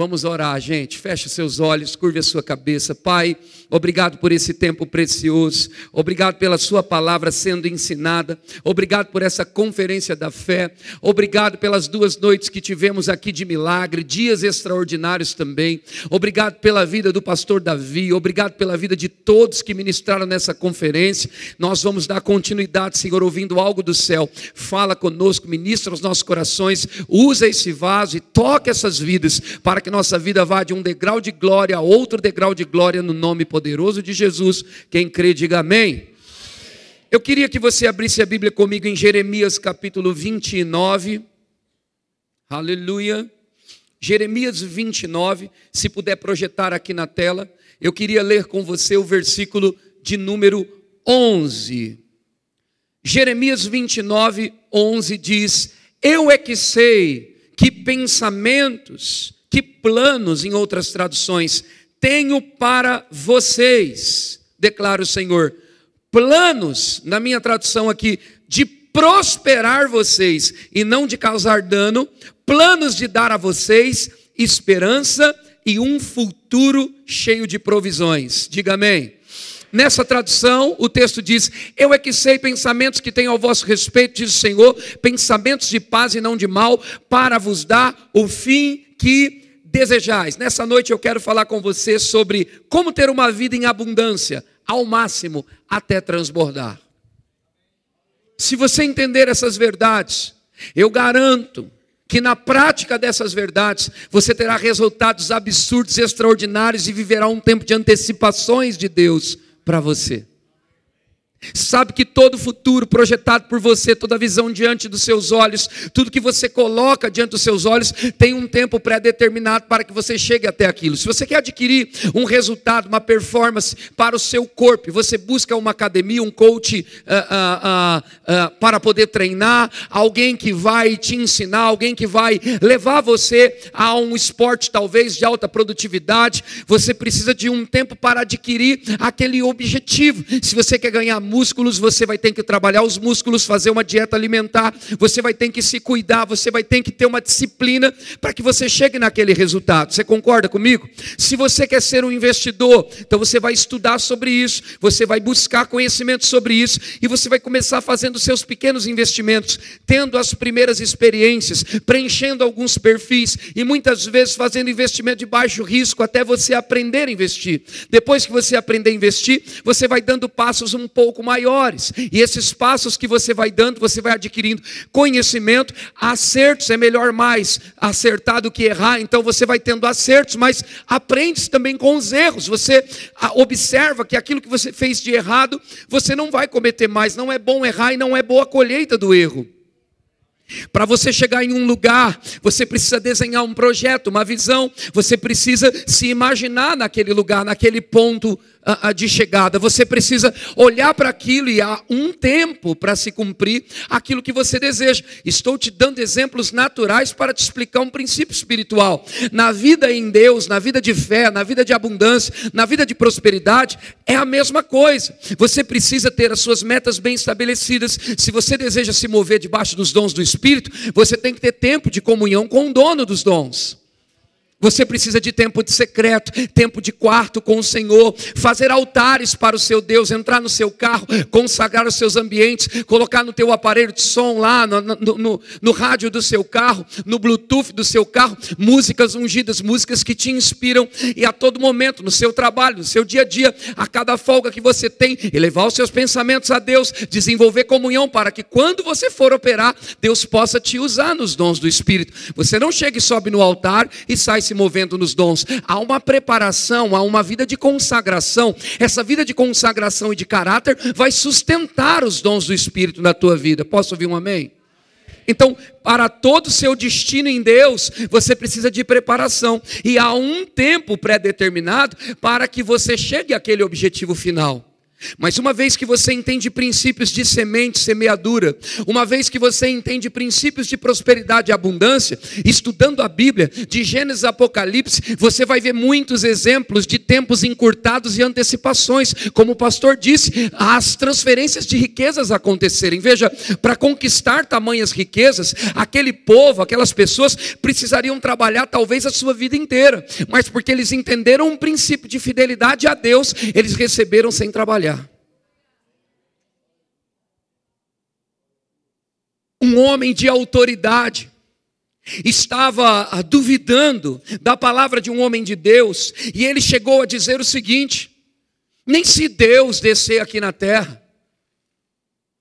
Vamos orar, gente. Feche seus olhos, curve a sua cabeça. Pai, obrigado por esse tempo precioso. Obrigado pela sua palavra sendo ensinada. Obrigado por essa conferência da fé. Obrigado pelas duas noites que tivemos aqui de milagre, dias extraordinários também. Obrigado pela vida do pastor Davi. Obrigado pela vida de todos que ministraram nessa conferência. Nós vamos dar continuidade, Senhor, ouvindo algo do céu. Fala conosco, ministra os nossos corações. Usa esse vaso e toque essas vidas para que que nossa vida vá de um degrau de glória a outro degrau de glória no nome poderoso de Jesus. Quem crê, diga amém. Eu queria que você abrisse a Bíblia comigo em Jeremias capítulo 29. Aleluia. Jeremias 29, se puder projetar aqui na tela, eu queria ler com você o versículo de número 11. Jeremias 29, 11 diz: Eu é que sei que pensamentos que planos, em outras traduções, tenho para vocês, declara o Senhor. Planos, na minha tradução aqui, de prosperar vocês e não de causar dano, planos de dar a vocês esperança e um futuro cheio de provisões. Diga amém. Nessa tradução, o texto diz: Eu é que sei pensamentos que tenho ao vosso respeito, diz o Senhor, pensamentos de paz e não de mal, para vos dar o fim que desejais. Nessa noite eu quero falar com você sobre como ter uma vida em abundância, ao máximo, até transbordar. Se você entender essas verdades, eu garanto que na prática dessas verdades você terá resultados absurdos, extraordinários e viverá um tempo de antecipações de Deus para você. Sabe que todo futuro projetado por você, toda visão diante dos seus olhos, tudo que você coloca diante dos seus olhos, tem um tempo pré-determinado para que você chegue até aquilo. Se você quer adquirir um resultado, uma performance para o seu corpo, você busca uma academia, um coach uh, uh, uh, para poder treinar, alguém que vai te ensinar, alguém que vai levar você a um esporte talvez de alta produtividade, você precisa de um tempo para adquirir aquele objetivo. Se você quer ganhar músculos, você vai ter que trabalhar os músculos, fazer uma dieta alimentar, você vai ter que se cuidar, você vai ter que ter uma disciplina para que você chegue naquele resultado. Você concorda comigo? Se você quer ser um investidor, então você vai estudar sobre isso, você vai buscar conhecimento sobre isso e você vai começar fazendo seus pequenos investimentos, tendo as primeiras experiências, preenchendo alguns perfis e muitas vezes fazendo investimento de baixo risco até você aprender a investir. Depois que você aprender a investir, você vai dando passos um pouco pouco maiores. E esses passos que você vai dando, você vai adquirindo conhecimento, acertos é melhor mais acertar do que errar. Então você vai tendo acertos, mas aprende também com os erros. Você ah, observa que aquilo que você fez de errado, você não vai cometer mais. Não é bom errar e não é boa a colheita do erro. Para você chegar em um lugar, você precisa desenhar um projeto, uma visão, você precisa se imaginar naquele lugar, naquele ponto de chegada. Você precisa olhar para aquilo e há um tempo para se cumprir aquilo que você deseja. Estou te dando exemplos naturais para te explicar um princípio espiritual. Na vida em Deus, na vida de fé, na vida de abundância, na vida de prosperidade, é a mesma coisa. Você precisa ter as suas metas bem estabelecidas. Se você deseja se mover debaixo dos dons do Espírito, você tem que ter tempo de comunhão com o dono dos dons. Você precisa de tempo de secreto, tempo de quarto com o Senhor, fazer altares para o seu Deus, entrar no seu carro, consagrar os seus ambientes, colocar no teu aparelho de som lá, no, no, no, no rádio do seu carro, no Bluetooth do seu carro, músicas ungidas, músicas que te inspiram e a todo momento, no seu trabalho, no seu dia a dia, a cada folga que você tem, elevar os seus pensamentos a Deus, desenvolver comunhão para que quando você for operar, Deus possa te usar nos dons do Espírito. Você não chega e sobe no altar e sai se movendo nos dons. Há uma preparação, há uma vida de consagração. Essa vida de consagração e de caráter vai sustentar os dons do Espírito na tua vida. Posso ouvir um amém? Então, para todo o seu destino em Deus, você precisa de preparação. E há um tempo pré-determinado para que você chegue àquele objetivo final. Mas uma vez que você entende princípios de semente, semeadura, uma vez que você entende princípios de prosperidade e abundância, estudando a Bíblia, de Gênesis a Apocalipse, você vai ver muitos exemplos de tempos encurtados e antecipações. Como o pastor disse, as transferências de riquezas acontecerem. Veja, para conquistar tamanhas riquezas, aquele povo, aquelas pessoas precisariam trabalhar talvez a sua vida inteira, mas porque eles entenderam um princípio de fidelidade a Deus, eles receberam sem trabalhar. Um homem de autoridade, estava duvidando da palavra de um homem de Deus, e ele chegou a dizer o seguinte: nem se Deus descer aqui na terra,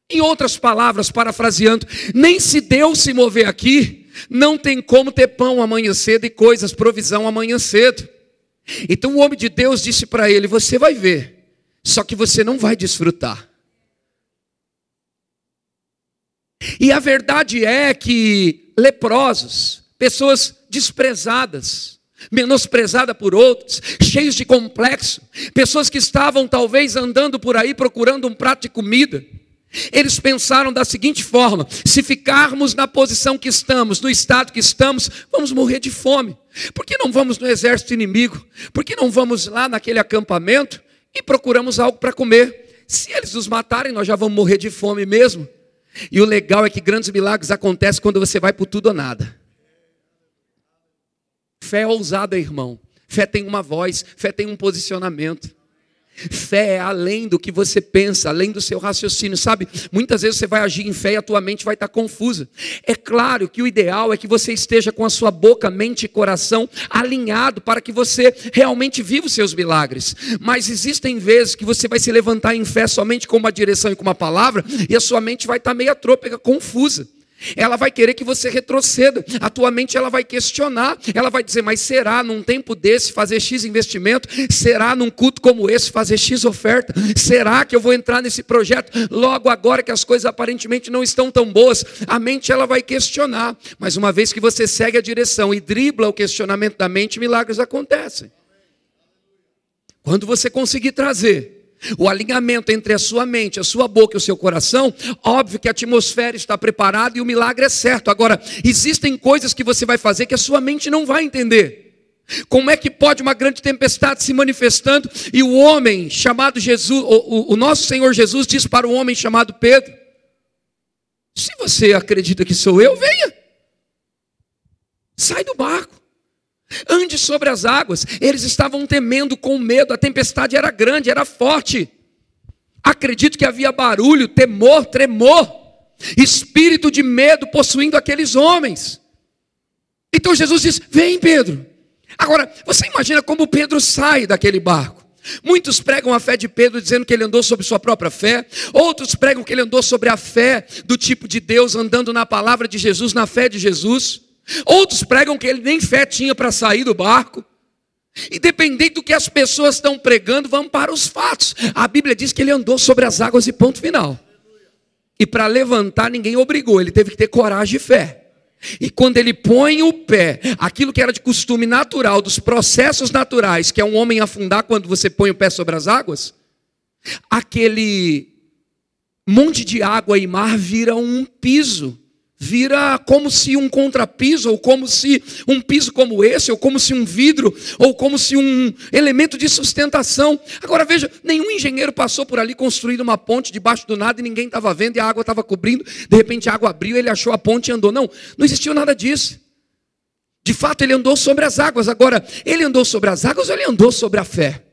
em outras palavras, parafraseando, nem se Deus se mover aqui, não tem como ter pão amanhã cedo e coisas, provisão amanhã cedo. Então o homem de Deus disse para ele: Você vai ver, só que você não vai desfrutar. E a verdade é que leprosos, pessoas desprezadas, menosprezadas por outros, cheios de complexo, pessoas que estavam talvez andando por aí procurando um prato de comida, eles pensaram da seguinte forma: se ficarmos na posição que estamos, no estado que estamos, vamos morrer de fome. Por que não vamos no exército inimigo? Por que não vamos lá naquele acampamento e procuramos algo para comer? Se eles nos matarem, nós já vamos morrer de fome mesmo. E o legal é que grandes milagres acontecem quando você vai por tudo ou nada. Fé é ousada, irmão. Fé tem uma voz, fé tem um posicionamento. Fé é além do que você pensa, além do seu raciocínio, sabe? Muitas vezes você vai agir em fé e a tua mente vai estar confusa. É claro que o ideal é que você esteja com a sua boca, mente e coração alinhado para que você realmente viva os seus milagres. Mas existem vezes que você vai se levantar em fé somente com uma direção e com uma palavra e a sua mente vai estar meio trôpega, confusa. Ela vai querer que você retroceda. A tua mente ela vai questionar. Ela vai dizer: "Mas será num tempo desse fazer X investimento? Será num culto como esse fazer X oferta? Será que eu vou entrar nesse projeto logo agora que as coisas aparentemente não estão tão boas?" A mente ela vai questionar. Mas uma vez que você segue a direção e dribla o questionamento da mente, milagres acontecem. Quando você conseguir trazer o alinhamento entre a sua mente, a sua boca e o seu coração, óbvio que a atmosfera está preparada e o milagre é certo. Agora, existem coisas que você vai fazer que a sua mente não vai entender. Como é que pode uma grande tempestade se manifestando e o homem chamado Jesus, o, o, o nosso Senhor Jesus diz para o homem chamado Pedro: Se você acredita que sou eu, venha, sai do barco. Ande sobre as águas. Eles estavam temendo com medo, a tempestade era grande, era forte. Acredito que havia barulho, temor, tremor, espírito de medo possuindo aqueles homens. Então Jesus diz: Vem, Pedro. Agora, você imagina como Pedro sai daquele barco. Muitos pregam a fé de Pedro dizendo que ele andou sobre sua própria fé, outros pregam que ele andou sobre a fé do tipo de Deus, andando na palavra de Jesus, na fé de Jesus. Outros pregam que ele nem fé tinha para sair do barco. Independente do que as pessoas estão pregando, vamos para os fatos. A Bíblia diz que ele andou sobre as águas e ponto final. E para levantar, ninguém obrigou, ele teve que ter coragem e fé. E quando ele põe o pé, aquilo que era de costume natural, dos processos naturais, que é um homem afundar quando você põe o pé sobre as águas, aquele monte de água e mar vira um piso vira como se um contrapiso, ou como se um piso como esse, ou como se um vidro, ou como se um elemento de sustentação. Agora veja, nenhum engenheiro passou por ali construindo uma ponte debaixo do nada e ninguém estava vendo e a água estava cobrindo. De repente a água abriu, ele achou a ponte e andou. Não, não existiu nada disso. De fato, ele andou sobre as águas. Agora, ele andou sobre as águas ou ele andou sobre a fé?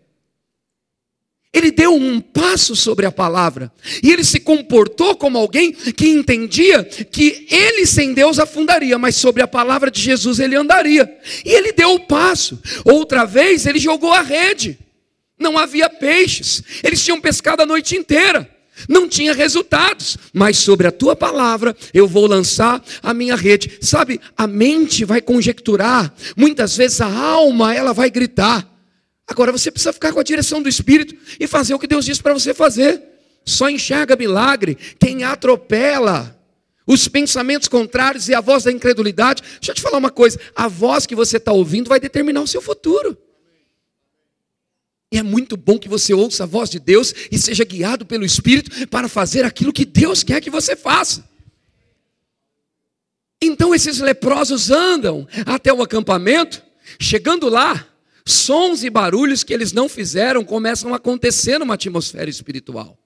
Ele deu um passo sobre a palavra. E ele se comportou como alguém que entendia que ele sem Deus afundaria, mas sobre a palavra de Jesus ele andaria. E ele deu o passo. Outra vez ele jogou a rede. Não havia peixes. Eles tinham pescado a noite inteira. Não tinha resultados, mas sobre a tua palavra eu vou lançar a minha rede. Sabe, a mente vai conjecturar, muitas vezes a alma ela vai gritar. Agora você precisa ficar com a direção do Espírito e fazer o que Deus disse para você fazer. Só enxerga milagre quem atropela os pensamentos contrários e a voz da incredulidade. Deixa eu te falar uma coisa: a voz que você está ouvindo vai determinar o seu futuro. E é muito bom que você ouça a voz de Deus e seja guiado pelo Espírito para fazer aquilo que Deus quer que você faça. Então esses leprosos andam até o acampamento, chegando lá, sons e barulhos que eles não fizeram começam a acontecer numa atmosfera espiritual.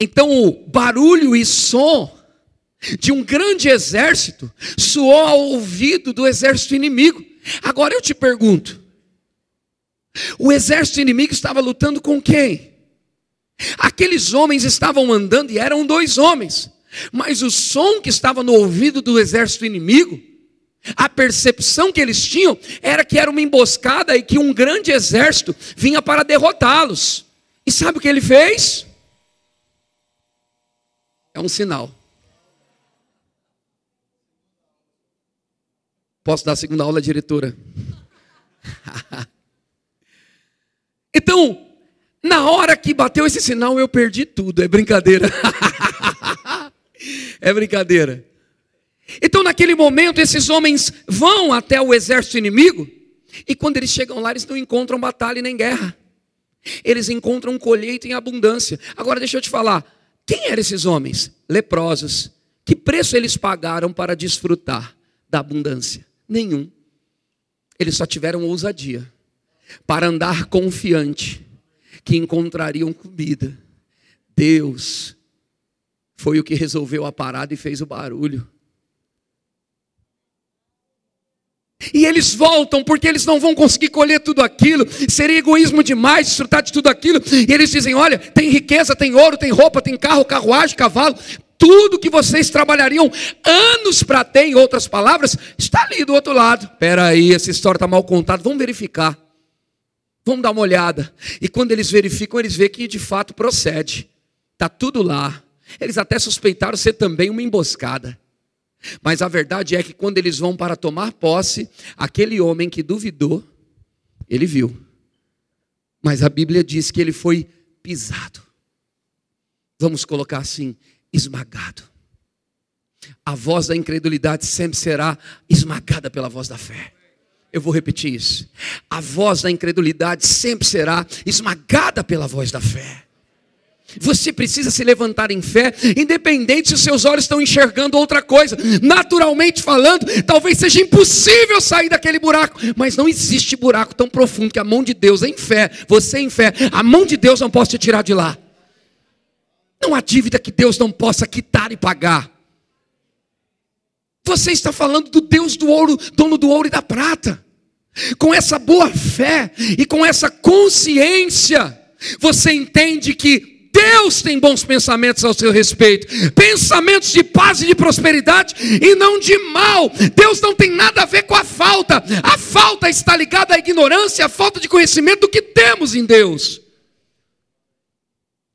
Então o barulho e som de um grande exército soou ao ouvido do exército inimigo. Agora eu te pergunto: o exército inimigo estava lutando com quem? Aqueles homens estavam andando e eram dois homens, mas o som que estava no ouvido do exército inimigo, a percepção que eles tinham era que era uma emboscada e que um grande exército vinha para derrotá-los. E sabe o que ele fez? É um sinal. Posso dar a segunda aula, diretora? então, na hora que bateu esse sinal, eu perdi tudo. É brincadeira. é brincadeira. Então, naquele momento, esses homens vão até o exército inimigo. E quando eles chegam lá, eles não encontram batalha nem guerra. Eles encontram colheita em abundância. Agora, deixa eu te falar. Quem eram esses homens? Leprosos. Que preço eles pagaram para desfrutar da abundância? Nenhum. Eles só tiveram ousadia para andar confiante que encontrariam comida. Deus foi o que resolveu a parada e fez o barulho. E eles voltam porque eles não vão conseguir colher tudo aquilo, seria egoísmo demais desfrutar de tudo aquilo. E eles dizem: Olha, tem riqueza, tem ouro, tem roupa, tem carro, carruagem, cavalo, tudo que vocês trabalhariam anos para ter, em outras palavras, está ali do outro lado. Espera aí, essa história está mal contada, vamos verificar. Vamos dar uma olhada. E quando eles verificam, eles veem que de fato procede. Está tudo lá. Eles até suspeitaram ser também uma emboscada. Mas a verdade é que quando eles vão para tomar posse, aquele homem que duvidou, ele viu. Mas a Bíblia diz que ele foi pisado. Vamos colocar assim: esmagado. A voz da incredulidade sempre será esmagada pela voz da fé. Eu vou repetir isso. A voz da incredulidade sempre será esmagada pela voz da fé. Você precisa se levantar em fé, independente se os seus olhos estão enxergando outra coisa. Naturalmente falando, talvez seja impossível sair daquele buraco, mas não existe buraco tão profundo que a mão de Deus, em fé, você em fé, a mão de Deus não possa te tirar de lá. Não há dívida que Deus não possa quitar e pagar. Você está falando do Deus do ouro, dono do ouro e da prata. Com essa boa fé e com essa consciência, você entende que Deus tem bons pensamentos ao seu respeito, pensamentos de paz e de prosperidade e não de mal. Deus não tem nada a ver com a falta, a falta está ligada à ignorância, à falta de conhecimento do que temos em Deus.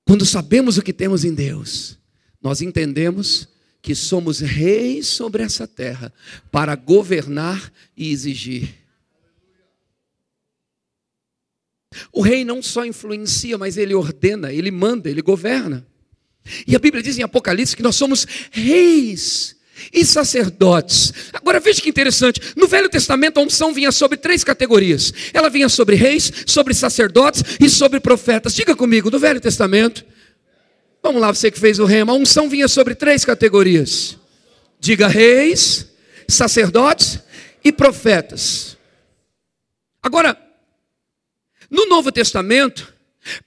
Quando sabemos o que temos em Deus, nós entendemos que somos reis sobre essa terra para governar e exigir. O rei não só influencia, mas ele ordena, ele manda, ele governa. E a Bíblia diz em Apocalipse que nós somos reis e sacerdotes. Agora veja que interessante: no Velho Testamento a unção vinha sobre três categorias. Ela vinha sobre reis, sobre sacerdotes e sobre profetas. Diga comigo, no Velho Testamento. Vamos lá, você que fez o rema. A unção vinha sobre três categorias. Diga reis, sacerdotes e profetas. Agora, no Novo Testamento,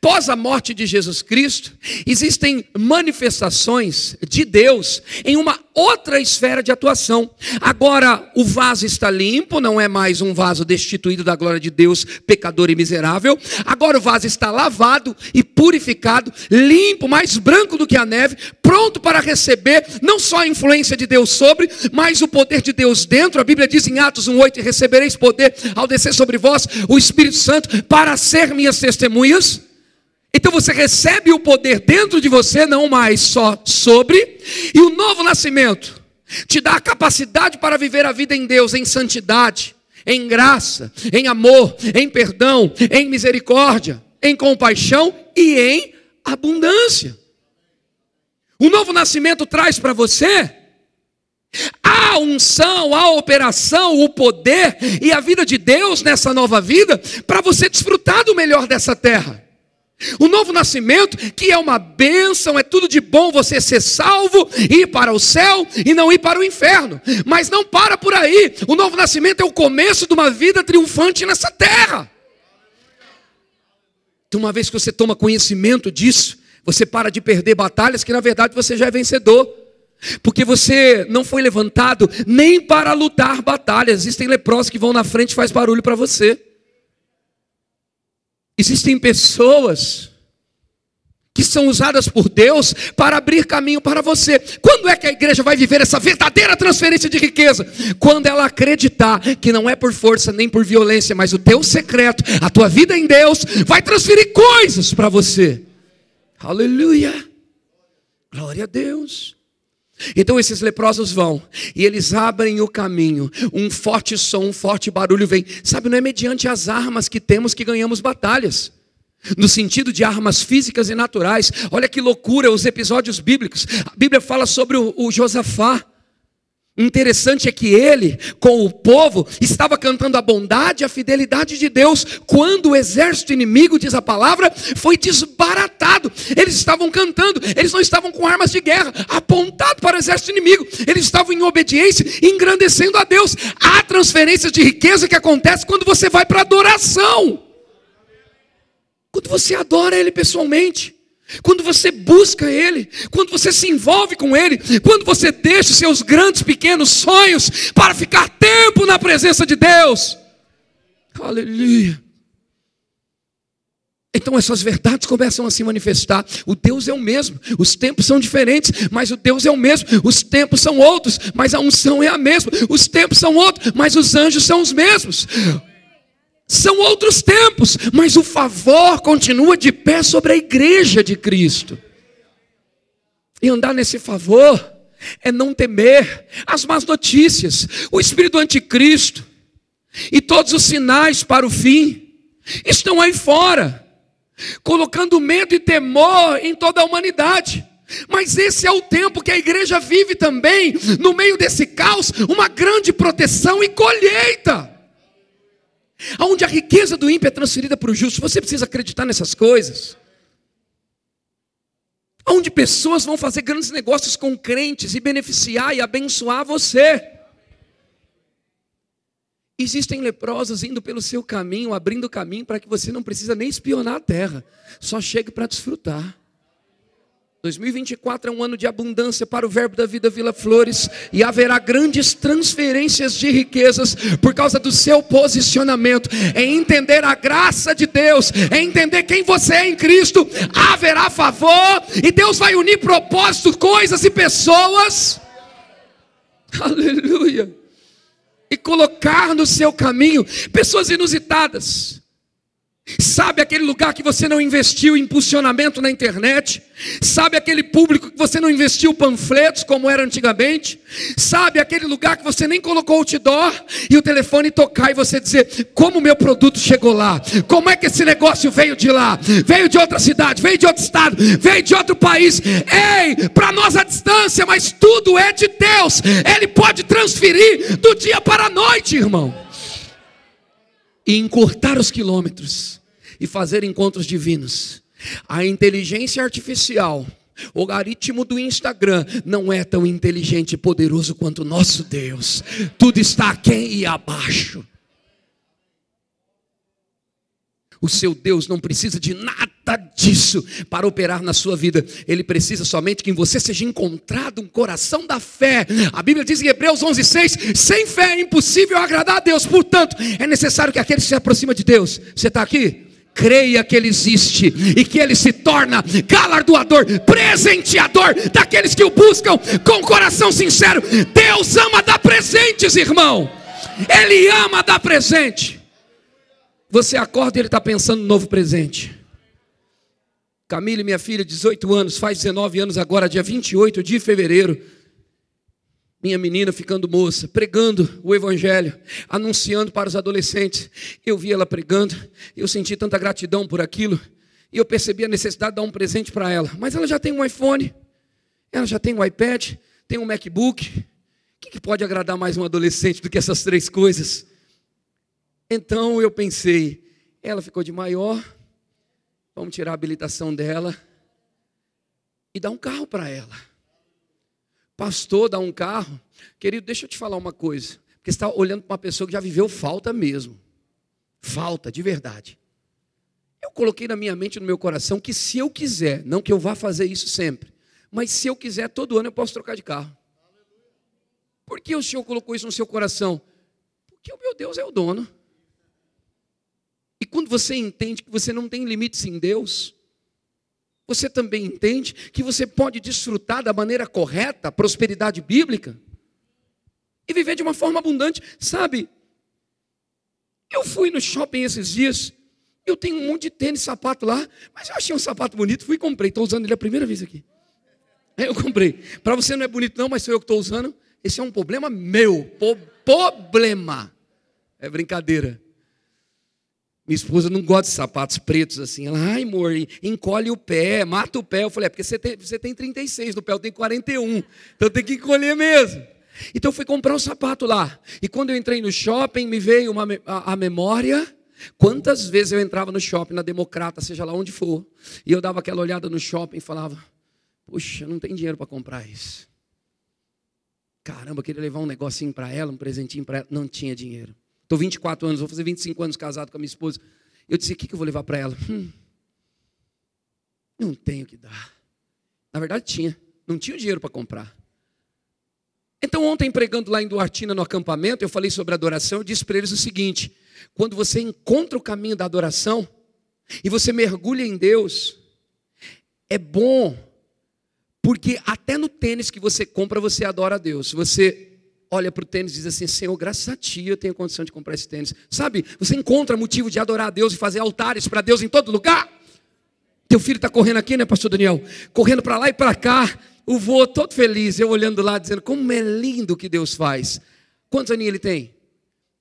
Pós a morte de Jesus Cristo, existem manifestações de Deus em uma outra esfera de atuação. Agora o vaso está limpo, não é mais um vaso destituído da glória de Deus, pecador e miserável. Agora o vaso está lavado e purificado, limpo, mais branco do que a neve, pronto para receber não só a influência de Deus sobre, mas o poder de Deus dentro. A Bíblia diz em Atos 1:8: "Recebereis poder ao descer sobre vós o Espírito Santo para ser minhas testemunhas". Então você recebe o poder dentro de você, não mais só sobre, e o novo nascimento te dá a capacidade para viver a vida em Deus, em santidade, em graça, em amor, em perdão, em misericórdia, em compaixão e em abundância. O novo nascimento traz para você a unção, a operação, o poder e a vida de Deus nessa nova vida para você desfrutar do melhor dessa terra. O novo nascimento, que é uma bênção, é tudo de bom você ser salvo, ir para o céu e não ir para o inferno. Mas não para por aí. O novo nascimento é o começo de uma vida triunfante nessa terra. Então, uma vez que você toma conhecimento disso, você para de perder batalhas que na verdade você já é vencedor. Porque você não foi levantado nem para lutar batalhas. Existem leprosos que vão na frente e faz barulho para você. Existem pessoas que são usadas por Deus para abrir caminho para você. Quando é que a igreja vai viver essa verdadeira transferência de riqueza? Quando ela acreditar que não é por força nem por violência, mas o teu secreto, a tua vida em Deus, vai transferir coisas para você. Aleluia! Glória a Deus. Então esses leprosos vão e eles abrem o caminho. Um forte som, um forte barulho vem. Sabe, não é mediante as armas que temos que ganhamos batalhas. No sentido de armas físicas e naturais. Olha que loucura os episódios bíblicos. A Bíblia fala sobre o, o Josafá. Interessante é que ele, com o povo, estava cantando a bondade e a fidelidade de Deus, quando o exército inimigo, diz a palavra, foi desbaratado. Eles estavam cantando, eles não estavam com armas de guerra, apontado para o exército inimigo, eles estavam em obediência, engrandecendo a Deus. Há transferência de riqueza que acontece quando você vai para adoração, quando você adora Ele pessoalmente quando você busca Ele, quando você se envolve com Ele, quando você deixa seus grandes, pequenos sonhos para ficar tempo na presença de Deus. Aleluia. Então essas verdades começam a se manifestar. O Deus é o mesmo, os tempos são diferentes, mas o Deus é o mesmo. Os tempos são outros, mas a unção é a mesma. Os tempos são outros, mas os anjos são os mesmos. São outros tempos, mas o favor continua de pé sobre a igreja de Cristo. E andar nesse favor é não temer as más notícias, o espírito anticristo e todos os sinais para o fim estão aí fora, colocando medo e temor em toda a humanidade. Mas esse é o tempo que a igreja vive também, no meio desse caos, uma grande proteção e colheita. Onde a riqueza do ímpio é transferida para o justo, você precisa acreditar nessas coisas. Onde pessoas vão fazer grandes negócios com crentes e beneficiar e abençoar você. Existem leprosos indo pelo seu caminho, abrindo caminho para que você não precisa nem espionar a terra, só chegue para desfrutar. 2024 é um ano de abundância para o Verbo da Vida Vila Flores e haverá grandes transferências de riquezas por causa do seu posicionamento, em entender a graça de Deus, em entender quem você é em Cristo. Haverá favor e Deus vai unir propósitos, coisas e pessoas. Aleluia! E colocar no seu caminho pessoas inusitadas Sabe aquele lugar que você não investiu em impulsionamento na internet? Sabe aquele público que você não investiu panfletos como era antigamente? Sabe aquele lugar que você nem colocou outdoor e o telefone tocar e você dizer: Como o meu produto chegou lá? Como é que esse negócio veio de lá? Veio de outra cidade, veio de outro estado, veio de outro país. Ei, para nós a distância, mas tudo é de Deus. Ele pode transferir do dia para a noite, irmão. E encurtar os quilômetros e fazer encontros divinos. A inteligência artificial, o algoritmo do Instagram não é tão inteligente e poderoso quanto o nosso Deus. Tudo está aquém e abaixo. O seu Deus não precisa de nada disso para operar na sua vida. Ele precisa somente que em você seja encontrado um coração da fé. A Bíblia diz em Hebreus 11:6, sem fé é impossível agradar a Deus. Portanto, é necessário que aquele que se aproxima de Deus. Você está aqui? Creia que Ele existe e que Ele se torna galardoador, presenteador daqueles que o buscam com coração sincero. Deus ama dar presentes, irmão. Ele ama dar presente. Você acorda e Ele está pensando no novo presente. Camille, minha filha, 18 anos, faz 19 anos agora, dia 28 de fevereiro minha menina ficando moça, pregando o Evangelho, anunciando para os adolescentes. Eu vi ela pregando, eu senti tanta gratidão por aquilo, e eu percebi a necessidade de dar um presente para ela. Mas ela já tem um iPhone, ela já tem um iPad, tem um MacBook. O que pode agradar mais um adolescente do que essas três coisas? Então eu pensei, ela ficou de maior, vamos tirar a habilitação dela e dar um carro para ela. Pastor, dá um carro. Querido, deixa eu te falar uma coisa. Porque você está olhando para uma pessoa que já viveu falta mesmo. Falta, de verdade. Eu coloquei na minha mente, no meu coração, que se eu quiser, não que eu vá fazer isso sempre, mas se eu quiser, todo ano eu posso trocar de carro. Por que o Senhor colocou isso no seu coração? Porque o meu Deus é o dono. E quando você entende que você não tem limites em Deus, você também entende que você pode desfrutar da maneira correta a prosperidade bíblica e viver de uma forma abundante, sabe? Eu fui no shopping esses dias, eu tenho um monte de tênis, sapato lá, mas eu achei um sapato bonito, fui e comprei, estou usando ele a primeira vez aqui. Eu comprei. Para você não é bonito não, mas sou eu que estou usando. Esse é um problema meu. Po problema. É brincadeira. Minha esposa não gosta de sapatos pretos assim. Ela, ai, amor, encolhe o pé, mata o pé. Eu falei, é porque você tem, você tem 36, no pé eu tenho 41. Então tem que encolher mesmo. Então eu fui comprar um sapato lá. E quando eu entrei no shopping, me veio uma, a, a memória. Quantas vezes eu entrava no shopping, na Democrata, seja lá onde for, e eu dava aquela olhada no shopping e falava: Puxa, não tem dinheiro para comprar isso. Caramba, eu queria levar um negocinho para ela, um presentinho para ela. Não tinha dinheiro. Estou 24 anos, vou fazer 25 anos casado com a minha esposa. Eu disse: O que, que eu vou levar para ela? Hum, não tenho que dar. Na verdade, tinha. Não tinha dinheiro para comprar. Então, ontem, pregando lá em Duartina, no acampamento, eu falei sobre adoração. Eu disse para eles o seguinte: quando você encontra o caminho da adoração e você mergulha em Deus, é bom, porque até no tênis que você compra, você adora a Deus. Você olha para o tênis e diz assim: Senhor, graças a Ti eu tenho condição de comprar esse tênis. Sabe, você encontra motivo de adorar a Deus e fazer altares para Deus em todo lugar. Teu filho está correndo aqui, né, Pastor Daniel? Correndo para lá e para cá. O vô todo feliz, eu olhando lá, dizendo: Como é lindo o que Deus faz. Quantos aninhos ele tem?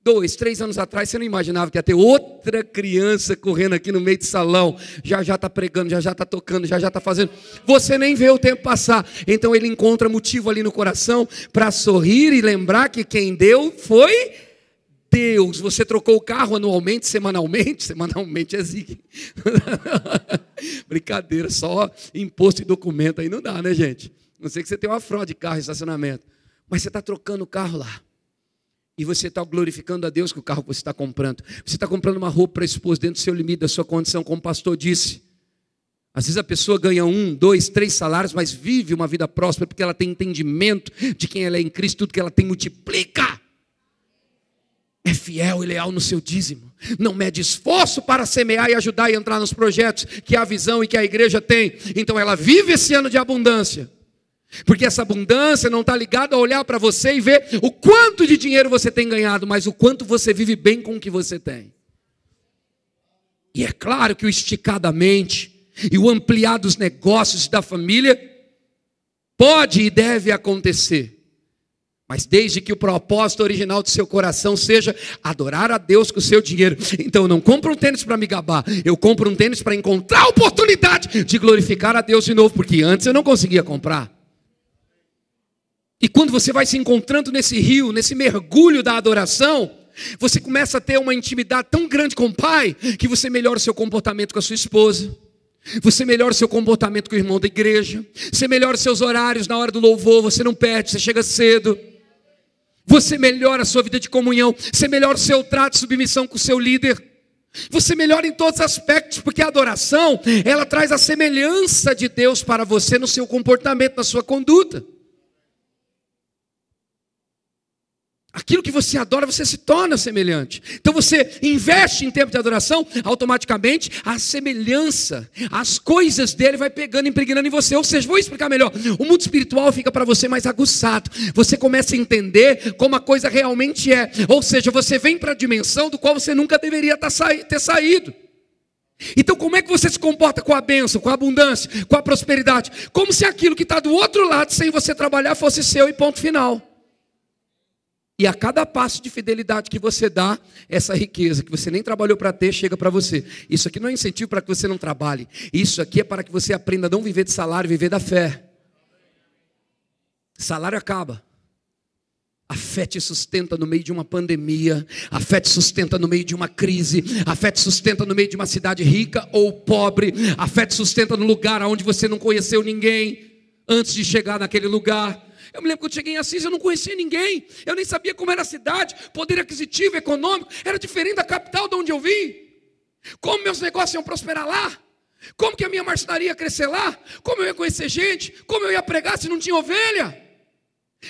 Dois, três anos atrás, você não imaginava que ia ter outra criança correndo aqui no meio de salão. Já já está pregando, já já está tocando, já já está fazendo. Você nem vê o tempo passar. Então ele encontra motivo ali no coração para sorrir e lembrar que quem deu foi Deus. Você trocou o carro anualmente, semanalmente? Semanalmente é zigue. Brincadeira, só imposto e documento aí não dá, né, gente? Não sei que você tem uma fraude de carro e estacionamento. Mas você está trocando o carro lá. E você está glorificando a Deus com o carro que você está comprando. Você está comprando uma roupa para a esposa dentro do seu limite, da sua condição, como o pastor disse. Às vezes a pessoa ganha um, dois, três salários, mas vive uma vida próspera porque ela tem entendimento de quem ela é em Cristo, tudo que ela tem multiplica. É fiel e leal no seu dízimo. Não mede esforço para semear e ajudar e entrar nos projetos que a visão e que a igreja tem. Então ela vive esse ano de abundância porque essa abundância não está ligada a olhar para você e ver o quanto de dinheiro você tem ganhado, mas o quanto você vive bem com o que você tem. E é claro que o esticadamente e o ampliar dos negócios da família pode e deve acontecer. Mas desde que o propósito original do seu coração seja adorar a Deus com o seu dinheiro. Então eu não compro um tênis para me gabar, eu compro um tênis para encontrar a oportunidade de glorificar a Deus de novo, porque antes eu não conseguia comprar. E quando você vai se encontrando nesse rio, nesse mergulho da adoração, você começa a ter uma intimidade tão grande com o Pai que você melhora o seu comportamento com a sua esposa. Você melhora o seu comportamento com o irmão da igreja. Você melhora os seus horários na hora do louvor. Você não perde, você chega cedo. Você melhora a sua vida de comunhão. Você melhora o seu trato de submissão com o seu líder. Você melhora em todos os aspectos, porque a adoração, ela traz a semelhança de Deus para você no seu comportamento, na sua conduta. Aquilo que você adora, você se torna semelhante. Então você investe em tempo de adoração, automaticamente a semelhança, as coisas dele vai pegando, impregnando em você. Ou seja, vou explicar melhor. O mundo espiritual fica para você mais aguçado. Você começa a entender como a coisa realmente é. Ou seja, você vem para a dimensão do qual você nunca deveria tá ter saído. Então, como é que você se comporta com a bênção, com a abundância, com a prosperidade? Como se aquilo que está do outro lado, sem você trabalhar, fosse seu e ponto final. E a cada passo de fidelidade que você dá, essa riqueza que você nem trabalhou para ter, chega para você. Isso aqui não é incentivo para que você não trabalhe. Isso aqui é para que você aprenda a não viver de salário, viver da fé. Salário acaba. A fé te sustenta no meio de uma pandemia, a fé te sustenta no meio de uma crise, a fé te sustenta no meio de uma cidade rica ou pobre, a fé te sustenta no lugar onde você não conheceu ninguém antes de chegar naquele lugar. Eu me lembro quando cheguei em Assis, eu não conhecia ninguém, eu nem sabia como era a cidade, poder aquisitivo, econômico, era diferente da capital de onde eu vim. Como meus negócios iam prosperar lá? Como que a minha marcenaria ia crescer lá? Como eu ia conhecer gente? Como eu ia pregar se não tinha ovelha?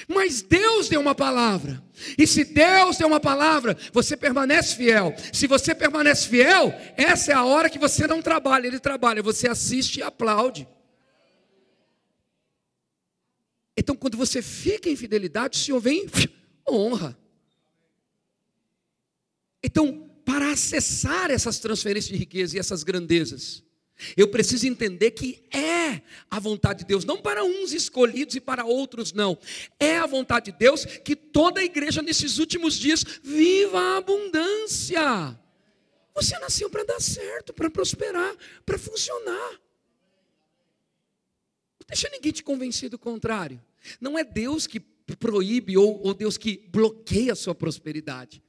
Mas Deus deu uma palavra. E se Deus deu uma palavra, você permanece fiel. Se você permanece fiel, essa é a hora que você não trabalha, ele trabalha, você assiste e aplaude. Então, quando você fica em fidelidade, o Senhor vem honra. Então, para acessar essas transferências de riqueza e essas grandezas, eu preciso entender que é a vontade de Deus, não para uns escolhidos e para outros não. É a vontade de Deus que toda a igreja nesses últimos dias viva a abundância. Você nasceu para dar certo, para prosperar, para funcionar. Deixa ninguém te convencer do contrário. Não é Deus que proíbe ou, ou Deus que bloqueia a sua prosperidade.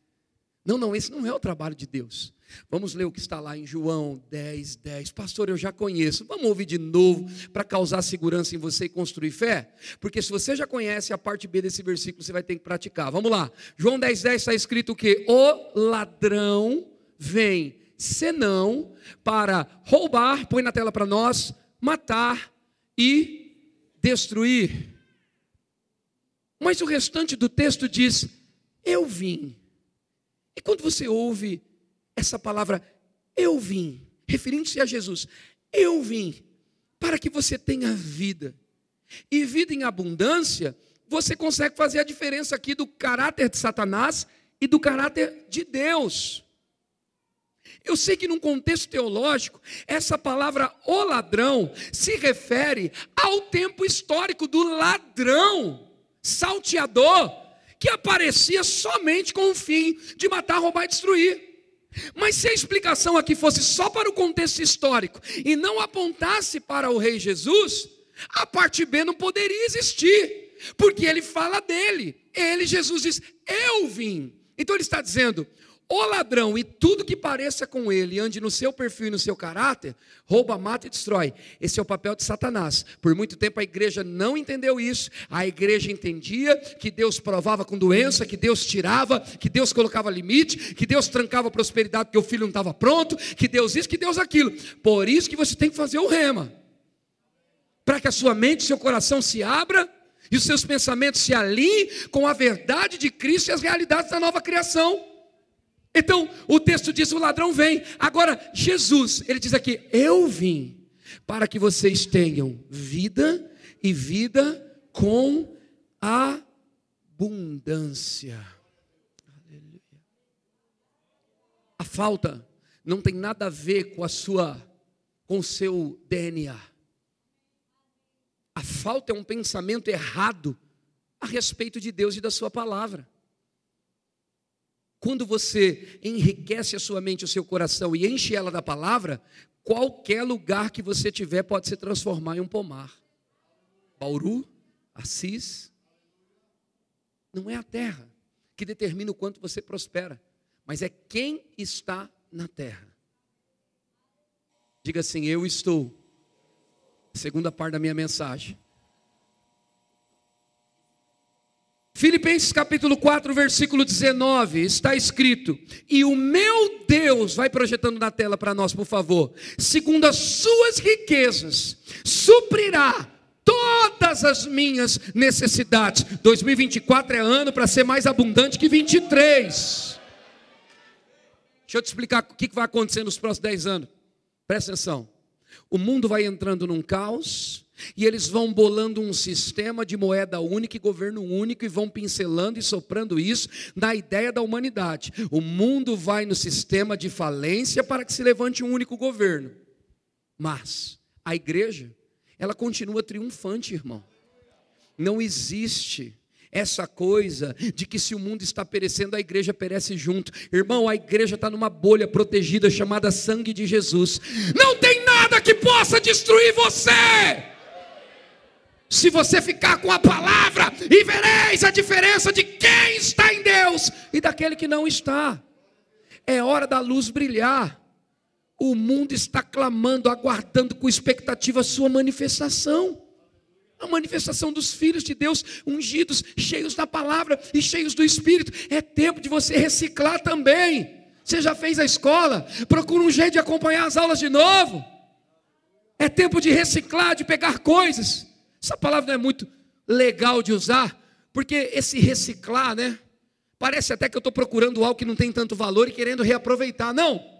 Não, não, esse não é o trabalho de Deus. Vamos ler o que está lá em João 10, 10. Pastor, eu já conheço. Vamos ouvir de novo para causar segurança em você e construir fé? Porque se você já conhece a parte B desse versículo, você vai ter que praticar. Vamos lá. João 10, 10 está escrito que o ladrão vem senão para roubar, põe na tela para nós, matar e destruir. Mas o restante do texto diz: Eu vim. E quando você ouve essa palavra eu vim, referindo-se a Jesus, eu vim para que você tenha vida. E vida em abundância, você consegue fazer a diferença aqui do caráter de Satanás e do caráter de Deus. Eu sei que num contexto teológico, essa palavra o ladrão se refere ao tempo histórico do ladrão, salteador, que aparecia somente com o fim de matar, roubar e destruir. Mas se a explicação aqui fosse só para o contexto histórico e não apontasse para o rei Jesus, a parte B não poderia existir, porque ele fala dele. Ele, Jesus, diz: Eu vim. Então ele está dizendo: o ladrão e tudo que pareça com ele, ande no seu perfil e no seu caráter, rouba, mata e destrói. Esse é o papel de Satanás. Por muito tempo a igreja não entendeu isso. A igreja entendia que Deus provava com doença, que Deus tirava, que Deus colocava limite, que Deus trancava a prosperidade porque o filho não estava pronto, que Deus isso, que Deus aquilo. Por isso que você tem que fazer o rema. Para que a sua mente, seu coração se abra e os seus pensamentos se alinhem com a verdade de Cristo e as realidades da nova criação. Então, o texto diz: o ladrão vem. Agora, Jesus, ele diz aqui: Eu vim para que vocês tenham vida e vida com abundância. A falta não tem nada a ver com a sua com o seu DNA. A falta é um pensamento errado a respeito de Deus e da sua palavra. Quando você enriquece a sua mente, o seu coração e enche ela da palavra, qualquer lugar que você tiver pode se transformar em um pomar. Bauru, Assis. Não é a terra que determina o quanto você prospera, mas é quem está na terra. Diga assim: Eu estou. Segunda parte da minha mensagem Filipenses capítulo 4, versículo 19, está escrito: E o meu Deus, vai projetando na tela para nós, por favor, segundo as suas riquezas, suprirá todas as minhas necessidades. 2024 é ano para ser mais abundante que 23. Deixa eu te explicar o que vai acontecer nos próximos 10 anos. Presta atenção. O mundo vai entrando num caos, e eles vão bolando um sistema de moeda única e governo único e vão pincelando e soprando isso na ideia da humanidade. O mundo vai no sistema de falência para que se levante um único governo. Mas a igreja, ela continua triunfante, irmão. Não existe essa coisa de que se o mundo está perecendo, a igreja perece junto. Irmão, a igreja está numa bolha protegida chamada sangue de Jesus. Não tem nada que possa destruir você. Se você ficar com a palavra, e vereis a diferença de quem está em Deus e daquele que não está. É hora da luz brilhar. O mundo está clamando, aguardando com expectativa a sua manifestação. A manifestação dos filhos de Deus, ungidos, cheios da palavra e cheios do Espírito. É tempo de você reciclar também. Você já fez a escola? Procura um jeito de acompanhar as aulas de novo. É tempo de reciclar, de pegar coisas. Essa palavra não é muito legal de usar, porque esse reciclar, né? Parece até que eu estou procurando algo que não tem tanto valor e querendo reaproveitar. Não.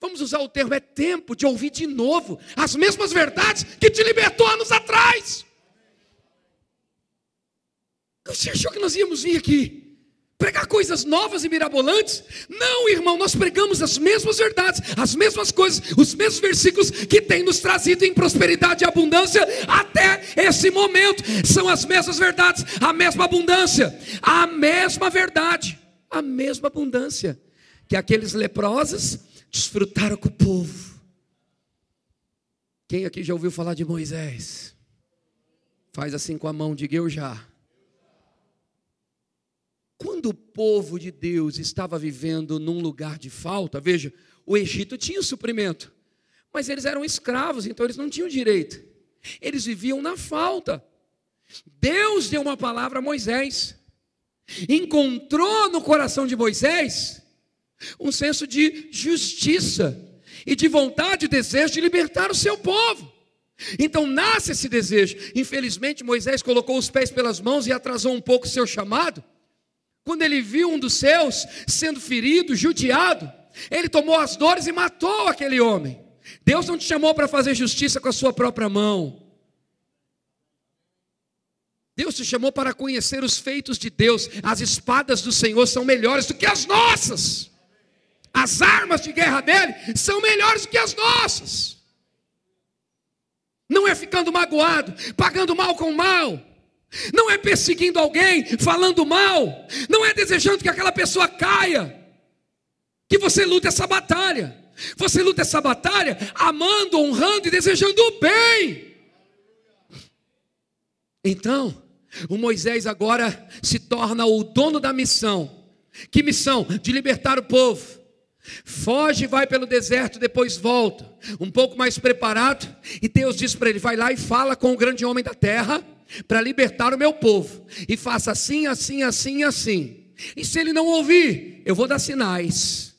Vamos usar o termo, é tempo de ouvir de novo as mesmas verdades que te libertou anos atrás. Você achou que nós íamos vir aqui pregar coisas novas e mirabolantes? Não, irmão, nós pregamos as mesmas verdades, as mesmas coisas, os mesmos versículos que têm nos trazido em prosperidade e abundância até esse momento. São as mesmas verdades, a mesma abundância, a mesma verdade, a mesma abundância que aqueles leprosos desfrutaram com o povo. Quem aqui já ouviu falar de Moisés? Faz assim com a mão, diga eu já. Quando o povo de Deus estava vivendo num lugar de falta, veja, o Egito tinha suprimento, mas eles eram escravos, então eles não tinham direito. Eles viviam na falta. Deus deu uma palavra a Moisés. Encontrou no coração de Moisés um senso de justiça e de vontade e desejo de libertar o seu povo. Então nasce esse desejo. Infelizmente, Moisés colocou os pés pelas mãos e atrasou um pouco o seu chamado. Quando ele viu um dos seus sendo ferido, judiado, ele tomou as dores e matou aquele homem. Deus não te chamou para fazer justiça com a sua própria mão. Deus te chamou para conhecer os feitos de Deus. As espadas do Senhor são melhores do que as nossas. As armas de guerra dele são melhores do que as nossas. Não é ficando magoado, pagando mal com mal não é perseguindo alguém, falando mal, não é desejando que aquela pessoa caia, que você luta essa batalha. Você luta essa batalha amando, honrando e desejando o bem. Então, o Moisés agora se torna o dono da missão. Que missão? De libertar o povo. Foge e vai pelo deserto, depois volta, um pouco mais preparado, e Deus diz para ele: vai lá e fala com o grande homem da terra para libertar o meu povo. E faça assim, assim, assim, assim. E se ele não ouvir, eu vou dar sinais.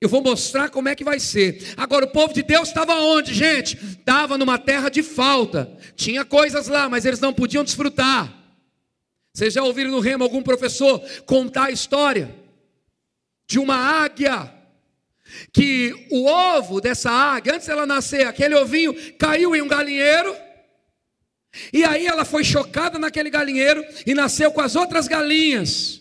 Eu vou mostrar como é que vai ser. Agora, o povo de Deus estava onde, gente? Estava numa terra de falta. Tinha coisas lá, mas eles não podiam desfrutar. Vocês já ouviram no remo algum professor contar a história de uma águia? Que o ovo dessa águia, antes dela nascer, aquele ovinho caiu em um galinheiro e aí ela foi chocada naquele galinheiro e nasceu com as outras galinhas.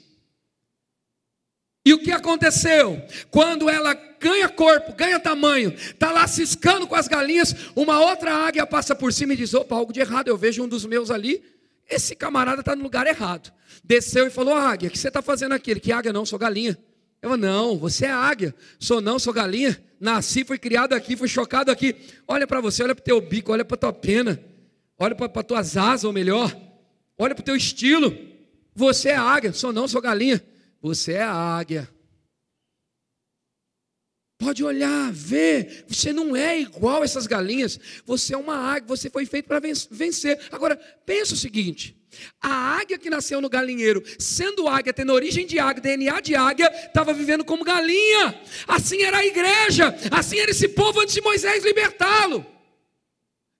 E o que aconteceu? Quando ela ganha corpo, ganha tamanho, está lá ciscando com as galinhas, uma outra águia passa por cima e diz: opa, algo de errado, eu vejo um dos meus ali, esse camarada está no lugar errado. Desceu e falou: águia, o que você está fazendo aqui? Ele, que águia não, sou galinha. Eu não, você é águia. Sou não, sou galinha. Nasci, fui criado aqui, fui chocado aqui. Olha para você, olha para o teu bico, olha para a tua pena olha para as tuas asas, ou melhor, olha para o teu estilo. Você é águia, sou não, sou galinha. Você é águia. Pode olhar, ver, você não é igual essas galinhas, você é uma águia, você foi feito para vencer. Agora, pensa o seguinte: a águia que nasceu no galinheiro, sendo águia, tendo origem de águia, DNA de águia, estava vivendo como galinha. Assim era a igreja, assim era esse povo antes de Moisés libertá-lo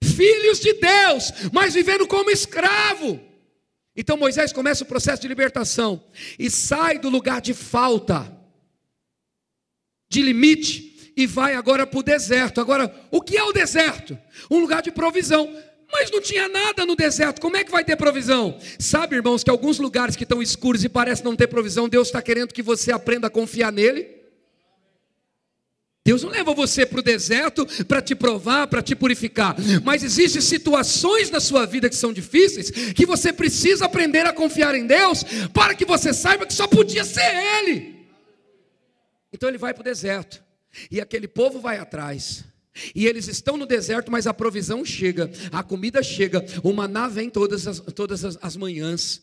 filhos de Deus, mas vivendo como escravo. Então Moisés começa o processo de libertação e sai do lugar de falta, de limite, e vai agora para o deserto. Agora, o que é o deserto? Um lugar de provisão. Mas não tinha nada no deserto, como é que vai ter provisão? Sabe, irmãos, que alguns lugares que estão escuros e parecem não ter provisão, Deus está querendo que você aprenda a confiar nele? Deus não leva você para o deserto para te provar, para te purificar. Mas existem situações na sua vida que são difíceis, que você precisa aprender a confiar em Deus, para que você saiba que só podia ser Ele. Então ele vai para o deserto, e aquele povo vai atrás. E eles estão no deserto, mas a provisão chega, a comida chega, o maná vem todas as, todas as, as manhãs.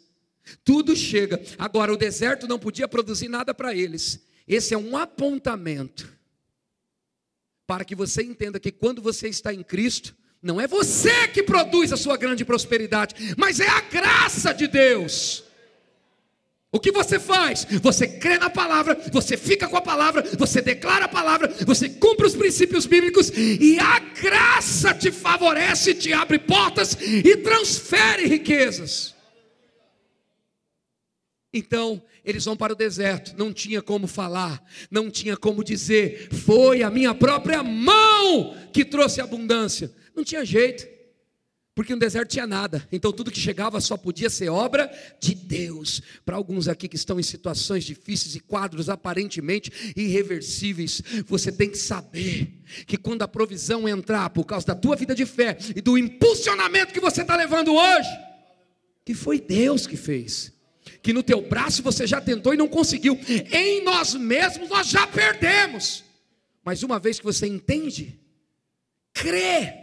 Tudo chega. Agora, o deserto não podia produzir nada para eles. Esse é um apontamento para que você entenda que quando você está em Cristo, não é você que produz a sua grande prosperidade, mas é a graça de Deus. O que você faz? Você crê na palavra, você fica com a palavra, você declara a palavra, você cumpre os princípios bíblicos e a graça te favorece, te abre portas e transfere riquezas. Então, eles vão para o deserto, não tinha como falar, não tinha como dizer, foi a minha própria mão que trouxe abundância. Não tinha jeito porque no deserto tinha nada, então tudo que chegava só podia ser obra de Deus. Para alguns aqui que estão em situações difíceis e quadros aparentemente irreversíveis, você tem que saber que quando a provisão entrar, por causa da tua vida de fé e do impulsionamento que você está levando hoje, que foi Deus que fez. Que no teu braço você já tentou e não conseguiu, em nós mesmos nós já perdemos, mas uma vez que você entende, crê,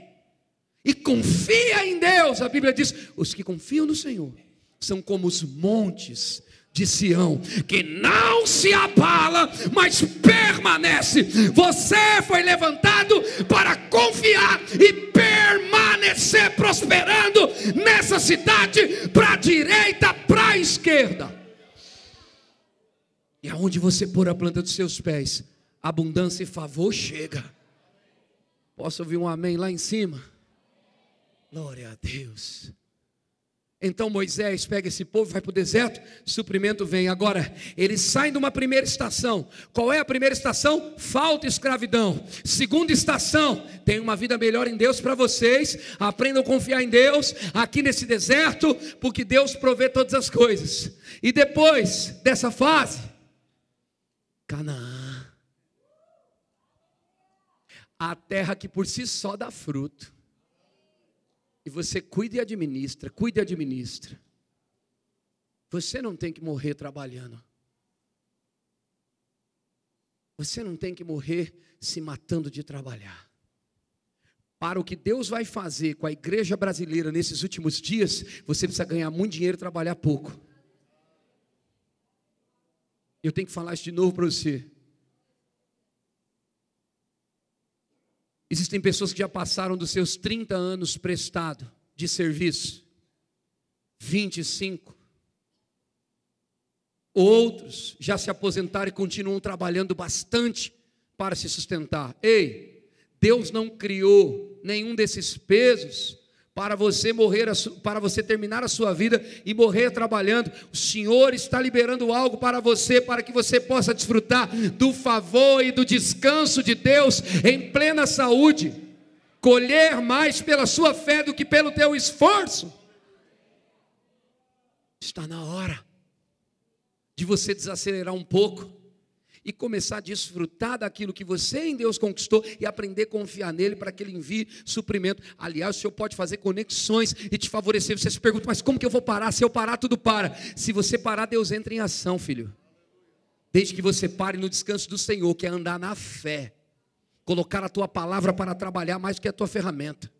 e confia em Deus. A Bíblia diz: os que confiam no Senhor são como os montes de Sião, que não se abala, mas permanece. Você foi levantado para confiar prosperando nessa cidade, para a direita, para a esquerda. E aonde você pôr a planta dos seus pés, abundância e favor chega. Posso ouvir um amém lá em cima? Glória a Deus. Então Moisés pega esse povo, vai para o deserto, suprimento vem. Agora, eles saem de uma primeira estação. Qual é a primeira estação? Falta escravidão. Segunda estação, tem uma vida melhor em Deus para vocês. Aprendam a confiar em Deus aqui nesse deserto, porque Deus provê todas as coisas. E depois dessa fase, Canaã. A terra que por si só dá fruto. E você cuida e administra, cuida e administra. Você não tem que morrer trabalhando. Você não tem que morrer se matando de trabalhar. Para o que Deus vai fazer com a igreja brasileira nesses últimos dias, você precisa ganhar muito dinheiro e trabalhar pouco. Eu tenho que falar isso de novo para você. Existem pessoas que já passaram dos seus 30 anos prestado de serviço, 25. Outros já se aposentaram e continuam trabalhando bastante para se sustentar. Ei, Deus não criou nenhum desses pesos para você morrer, para você terminar a sua vida e morrer trabalhando. O Senhor está liberando algo para você, para que você possa desfrutar do favor e do descanso de Deus em plena saúde, colher mais pela sua fé do que pelo teu esforço. Está na hora de você desacelerar um pouco e começar a desfrutar daquilo que você em Deus conquistou e aprender a confiar nele para que ele envie suprimento. Aliás, o Senhor pode fazer conexões e te favorecer. Você se pergunta, mas como que eu vou parar? Se eu parar, tudo para. Se você parar, Deus entra em ação, filho. Desde que você pare no descanso do Senhor, que é andar na fé, colocar a tua palavra para trabalhar mais do que a tua ferramenta.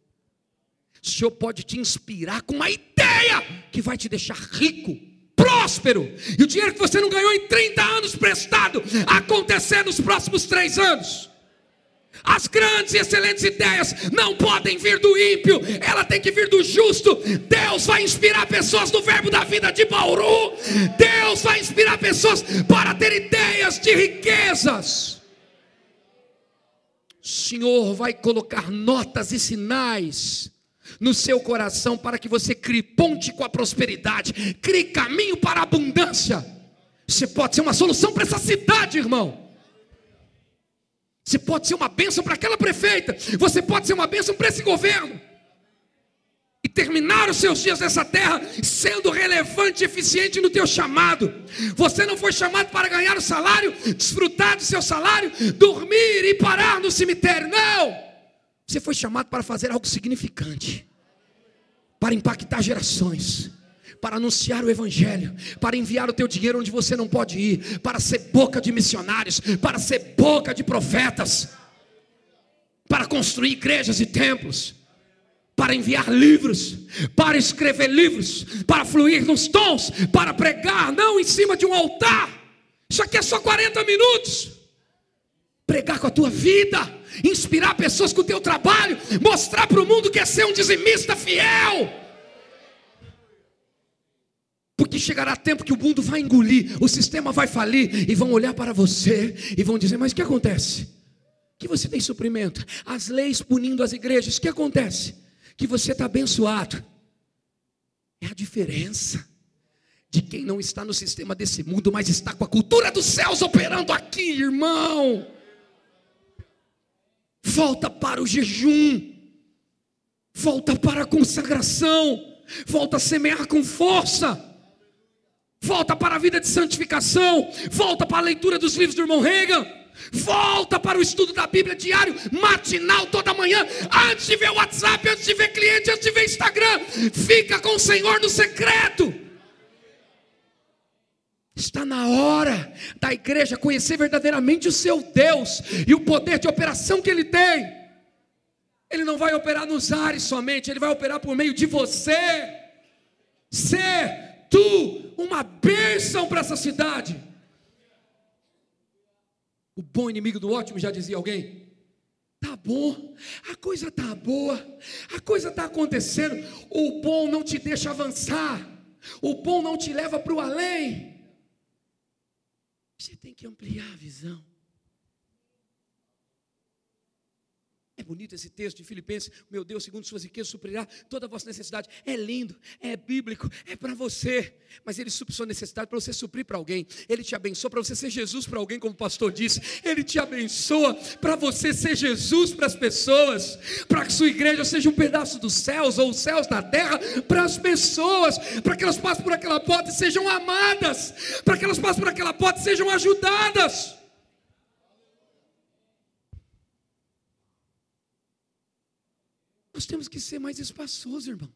O Senhor pode te inspirar com uma ideia que vai te deixar rico próspero. E o dinheiro que você não ganhou em 30 anos prestado, acontecer nos próximos três anos. As grandes e excelentes ideias não podem vir do ímpio, ela tem que vir do justo. Deus vai inspirar pessoas no verbo da vida de Bauru. Deus vai inspirar pessoas para ter ideias de riquezas. O Senhor vai colocar notas e sinais no seu coração para que você crie ponte com a prosperidade, crie caminho para a abundância. Você pode ser uma solução para essa cidade, irmão. Você pode ser uma bênção para aquela prefeita. Você pode ser uma bênção para esse governo. E terminar os seus dias nessa terra sendo relevante e eficiente no teu chamado. Você não foi chamado para ganhar o salário, desfrutar do seu salário, dormir e parar no cemitério. Não! Você foi chamado para fazer algo significante, para impactar gerações, para anunciar o Evangelho, para enviar o teu dinheiro onde você não pode ir, para ser boca de missionários, para ser boca de profetas. para construir igrejas e templos, para enviar livros, para escrever livros, para fluir nos tons, para pregar, não em cima de um altar. Isso aqui é só 40 minutos. Pregar com a tua vida, inspirar pessoas com o teu trabalho, mostrar para o mundo que é ser um dizimista fiel. Porque chegará tempo que o mundo vai engolir, o sistema vai falir, e vão olhar para você e vão dizer: Mas o que acontece? Que você tem suprimento, as leis punindo as igrejas, o que acontece? que você está abençoado. É a diferença de quem não está no sistema desse mundo, mas está com a cultura dos céus operando aqui, irmão. Volta para o jejum, volta para a consagração, volta a semear com força, volta para a vida de santificação, volta para a leitura dos livros do irmão Reagan. Volta para o estudo da Bíblia diário, matinal, toda manhã, antes de ver o WhatsApp, antes de ver cliente, antes de ver Instagram. Fica com o Senhor no secreto. Está na hora da igreja conhecer verdadeiramente o seu Deus e o poder de operação que Ele tem. Ele não vai operar nos ares somente, Ele vai operar por meio de você. Ser tu uma bênção para essa cidade. O bom inimigo do ótimo, já dizia alguém. Tá bom, a coisa tá boa, a coisa tá acontecendo. O bom não te deixa avançar, o bom não te leva para o além. Você tem que ampliar a visão. É bonito esse texto de Filipenses. Meu Deus, segundo suas riquezas, suprirá toda a vossa necessidade. É lindo, é bíblico, é para você. Mas ele supre sua necessidade para você suprir para alguém. Ele te abençoa para você ser Jesus para alguém, como o pastor disse. Ele te abençoa para você ser Jesus para as pessoas. Para que sua igreja seja um pedaço dos céus ou os céus da terra para as pessoas. Para que elas passem por aquela porta e sejam amadas. Para que elas passem por aquela porta e sejam ajudadas. Temos que ser mais espaçosos, irmão.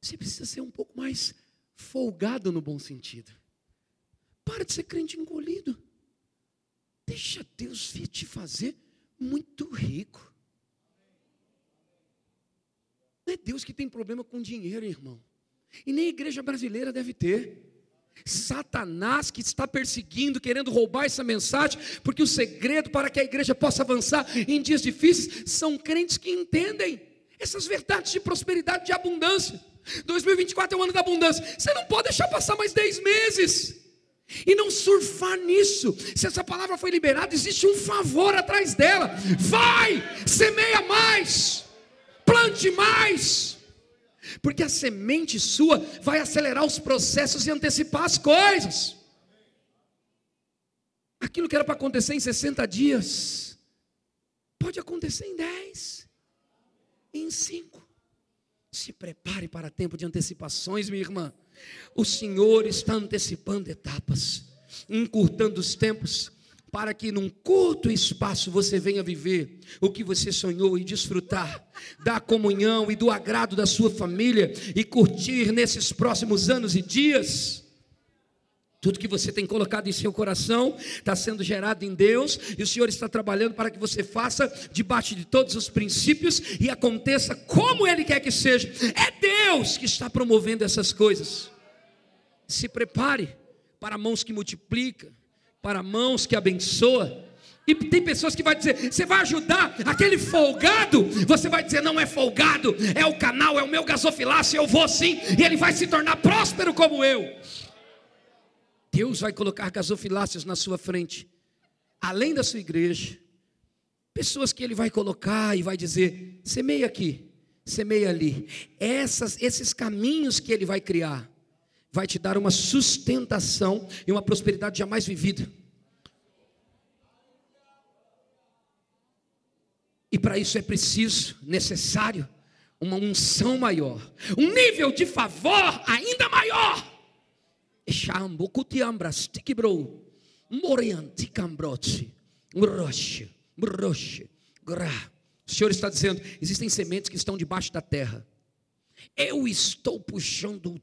Você precisa ser um pouco mais folgado no bom sentido. Para de ser crente engolido. Deixa Deus te fazer muito rico. Não é Deus que tem problema com dinheiro, irmão. E nem a igreja brasileira deve ter. Satanás que está perseguindo, querendo roubar essa mensagem, porque o segredo para que a igreja possa avançar em dias difíceis são crentes que entendem essas verdades de prosperidade, de abundância. 2024 é o ano da abundância. Você não pode deixar passar mais 10 meses e não surfar nisso. Se essa palavra foi liberada, existe um favor atrás dela. Vai, semeia mais, plante mais porque a semente sua vai acelerar os processos e antecipar as coisas. Aquilo que era para acontecer em 60 dias, pode acontecer em 10, em 5. Se prepare para tempo de antecipações, minha irmã. O Senhor está antecipando etapas, encurtando os tempos, para que num curto espaço você venha viver o que você sonhou e desfrutar da comunhão e do agrado da sua família e curtir nesses próximos anos e dias. Tudo que você tem colocado em seu coração está sendo gerado em Deus, e o Senhor está trabalhando para que você faça debaixo de todos os princípios e aconteça como Ele quer que seja. É Deus que está promovendo essas coisas. Se prepare para mãos que multiplicam para mãos que abençoa. E tem pessoas que vai dizer, você vai ajudar aquele folgado, você vai dizer, não é folgado, é o canal, é o meu gasofilácio, eu vou sim, e ele vai se tornar próspero como eu. Deus vai colocar gasofilácios na sua frente, além da sua igreja, pessoas que ele vai colocar e vai dizer, semeia aqui, semeia ali. Essas, esses caminhos que ele vai criar, vai te dar uma sustentação e uma prosperidade jamais vivida. E para isso é preciso, necessário, uma unção maior, um nível de favor ainda maior. O Senhor está dizendo: existem sementes que estão debaixo da terra. Eu estou puxando o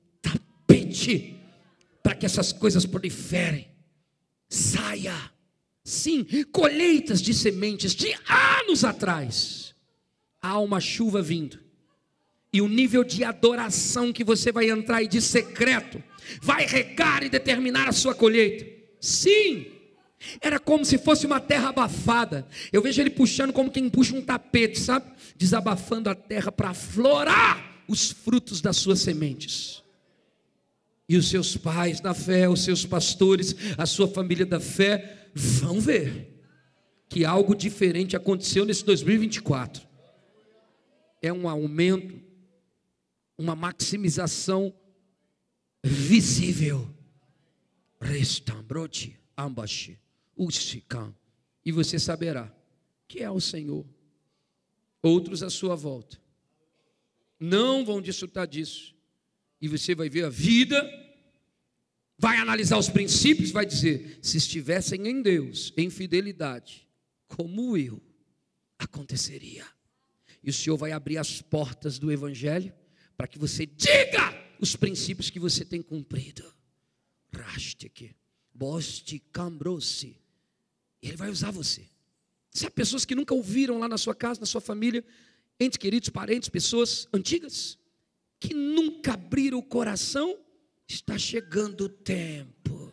para que essas coisas proliferem. Saia, Sim, colheitas de sementes de anos atrás. Há uma chuva vindo. E o nível de adoração que você vai entrar e de secreto vai regar e determinar a sua colheita. Sim, era como se fosse uma terra abafada. Eu vejo ele puxando como quem puxa um tapete, sabe? Desabafando a terra para florar os frutos das suas sementes. E os seus pais da fé, os seus pastores, a sua família da fé vão ver que algo diferente aconteceu nesse 2024. É um aumento, uma maximização visível. Restambrote ambashi. E você saberá que é o Senhor. Outros à sua volta não vão desfrutar disso. E você vai ver a vida, vai analisar os princípios, vai dizer: se estivessem em Deus, em fidelidade, como eu, aconteceria. E o Senhor vai abrir as portas do Evangelho para que você diga os princípios que você tem cumprido. Rasteke, boste, cambrose, ele vai usar você. Se há pessoas que nunca ouviram lá na sua casa, na sua família, entes queridos, parentes, pessoas antigas, que nunca abriram o coração, está chegando o tempo.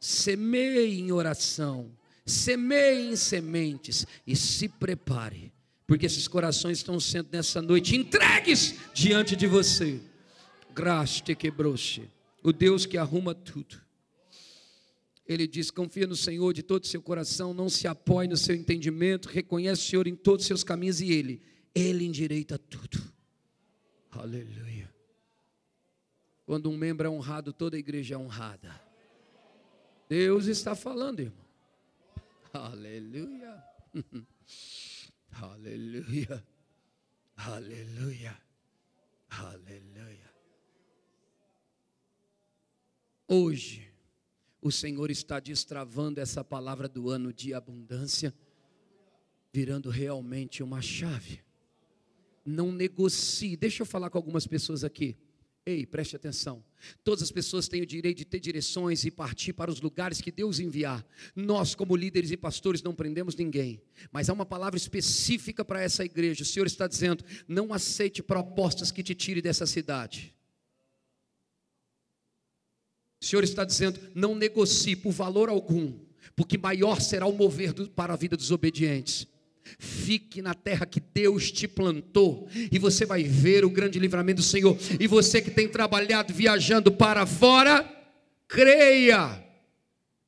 Semeie em oração, semeie em sementes e se prepare, porque esses corações estão sendo nessa noite entregues diante de você. Graste quebrou-se, o Deus que arruma tudo ele diz: confia no Senhor de todo o seu coração, não se apoie no seu entendimento, reconhece o Senhor em todos os seus caminhos e Ele, Ele endireita tudo. Aleluia. Quando um membro é honrado, toda a igreja é honrada. Deus está falando, irmão. Aleluia. Aleluia. Aleluia. Aleluia. Hoje, o Senhor está destravando essa palavra do ano de abundância, virando realmente uma chave. Não negocie. Deixa eu falar com algumas pessoas aqui. Ei, preste atenção. Todas as pessoas têm o direito de ter direções e partir para os lugares que Deus enviar. Nós, como líderes e pastores, não prendemos ninguém. Mas há uma palavra específica para essa igreja. O Senhor está dizendo: não aceite propostas que te tirem dessa cidade. O Senhor está dizendo: não negocie por valor algum, porque maior será o mover do, para a vida dos obedientes. Fique na terra que Deus te plantou, e você vai ver o grande livramento do Senhor. E você que tem trabalhado viajando para fora, creia.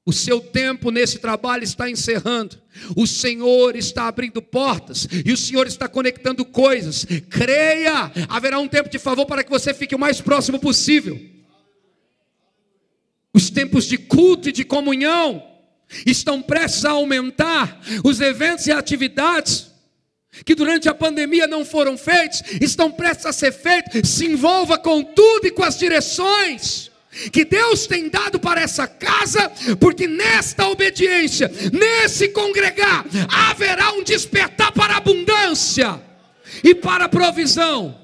O seu tempo nesse trabalho está encerrando. O Senhor está abrindo portas e o Senhor está conectando coisas. Creia, haverá um tempo de favor para que você fique o mais próximo possível. Os tempos de culto e de comunhão estão prestes a aumentar. Os eventos e atividades que durante a pandemia não foram feitos, estão prestes a ser feitos. Se envolva com tudo e com as direções que Deus tem dado para essa casa, porque nesta obediência, nesse congregar, haverá um despertar para abundância e para provisão.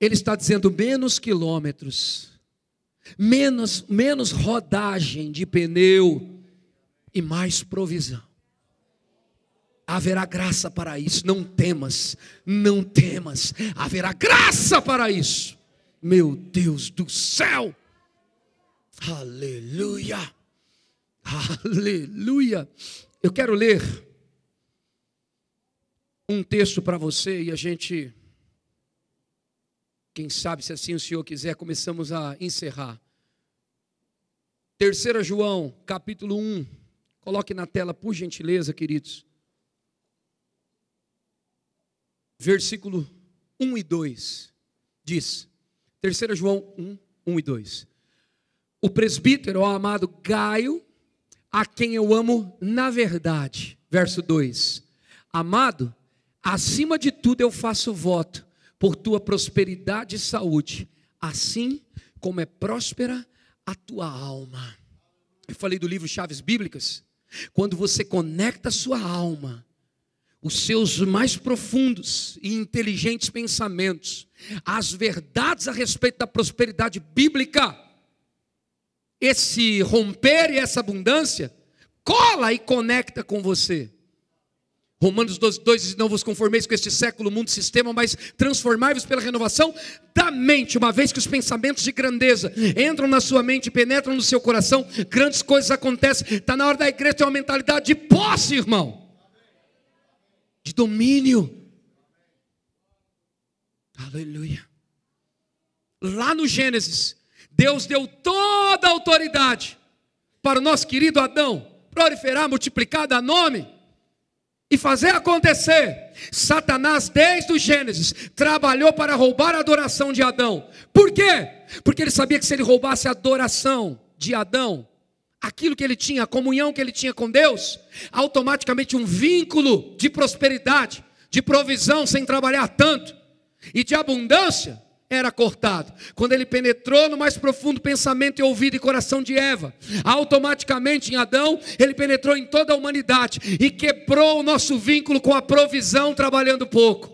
Ele está dizendo menos quilômetros menos, menos rodagem de pneu e mais provisão. Haverá graça para isso, não temas, não temas, haverá graça para isso. Meu Deus do céu, aleluia, aleluia. Eu quero ler um texto para você e a gente quem sabe, se assim o Senhor quiser, começamos a encerrar. 3 João, capítulo 1. Coloque na tela, por gentileza, queridos. Versículo 1 e 2. Diz: 3 João 1, 1 e 2. O presbítero, o amado Gaio, a quem eu amo na verdade. Verso 2. Amado, acima de tudo eu faço voto por tua prosperidade e saúde, assim como é próspera a tua alma. Eu falei do livro Chaves Bíblicas. Quando você conecta a sua alma, os seus mais profundos e inteligentes pensamentos, as verdades a respeito da prosperidade bíblica, esse romper e essa abundância cola e conecta com você. Romanos 12, 2 diz: Não vos conformeis com este século, mundo, sistema, mas transformai-vos pela renovação da mente, uma vez que os pensamentos de grandeza entram na sua mente, penetram no seu coração, grandes coisas acontecem. Está na hora da igreja ter uma mentalidade de posse, irmão, de domínio. Aleluia. Lá no Gênesis, Deus deu toda a autoridade para o nosso querido Adão proliferar, multiplicar, dar nome e fazer acontecer. Satanás, desde o Gênesis, trabalhou para roubar a adoração de Adão. Por quê? Porque ele sabia que se ele roubasse a adoração de Adão, aquilo que ele tinha, a comunhão que ele tinha com Deus, automaticamente um vínculo de prosperidade, de provisão sem trabalhar tanto e de abundância era cortado. Quando ele penetrou no mais profundo pensamento e ouvido e coração de Eva, automaticamente em Adão, ele penetrou em toda a humanidade e quebrou o nosso vínculo com a provisão trabalhando pouco,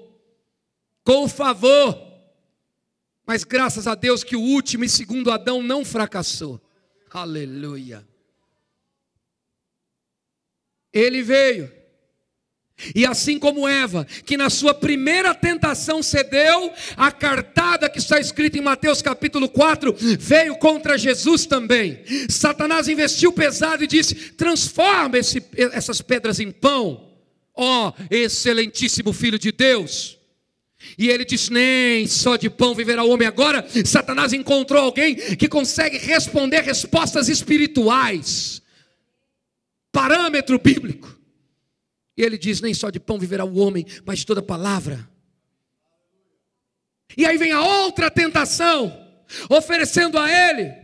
com o favor. Mas graças a Deus que o último e segundo Adão não fracassou. Aleluia. Ele veio e assim como Eva, que na sua primeira tentação cedeu, a cartada que está escrita em Mateus capítulo 4 veio contra Jesus também. Satanás investiu pesado e disse: transforma esse, essas pedras em pão, ó excelentíssimo Filho de Deus. E ele disse: Nem só de pão viverá o homem. Agora, Satanás encontrou alguém que consegue responder respostas espirituais, parâmetro bíblico. Ele diz: Nem só de pão viverá o homem, mas de toda palavra. E aí vem a outra tentação, oferecendo a ele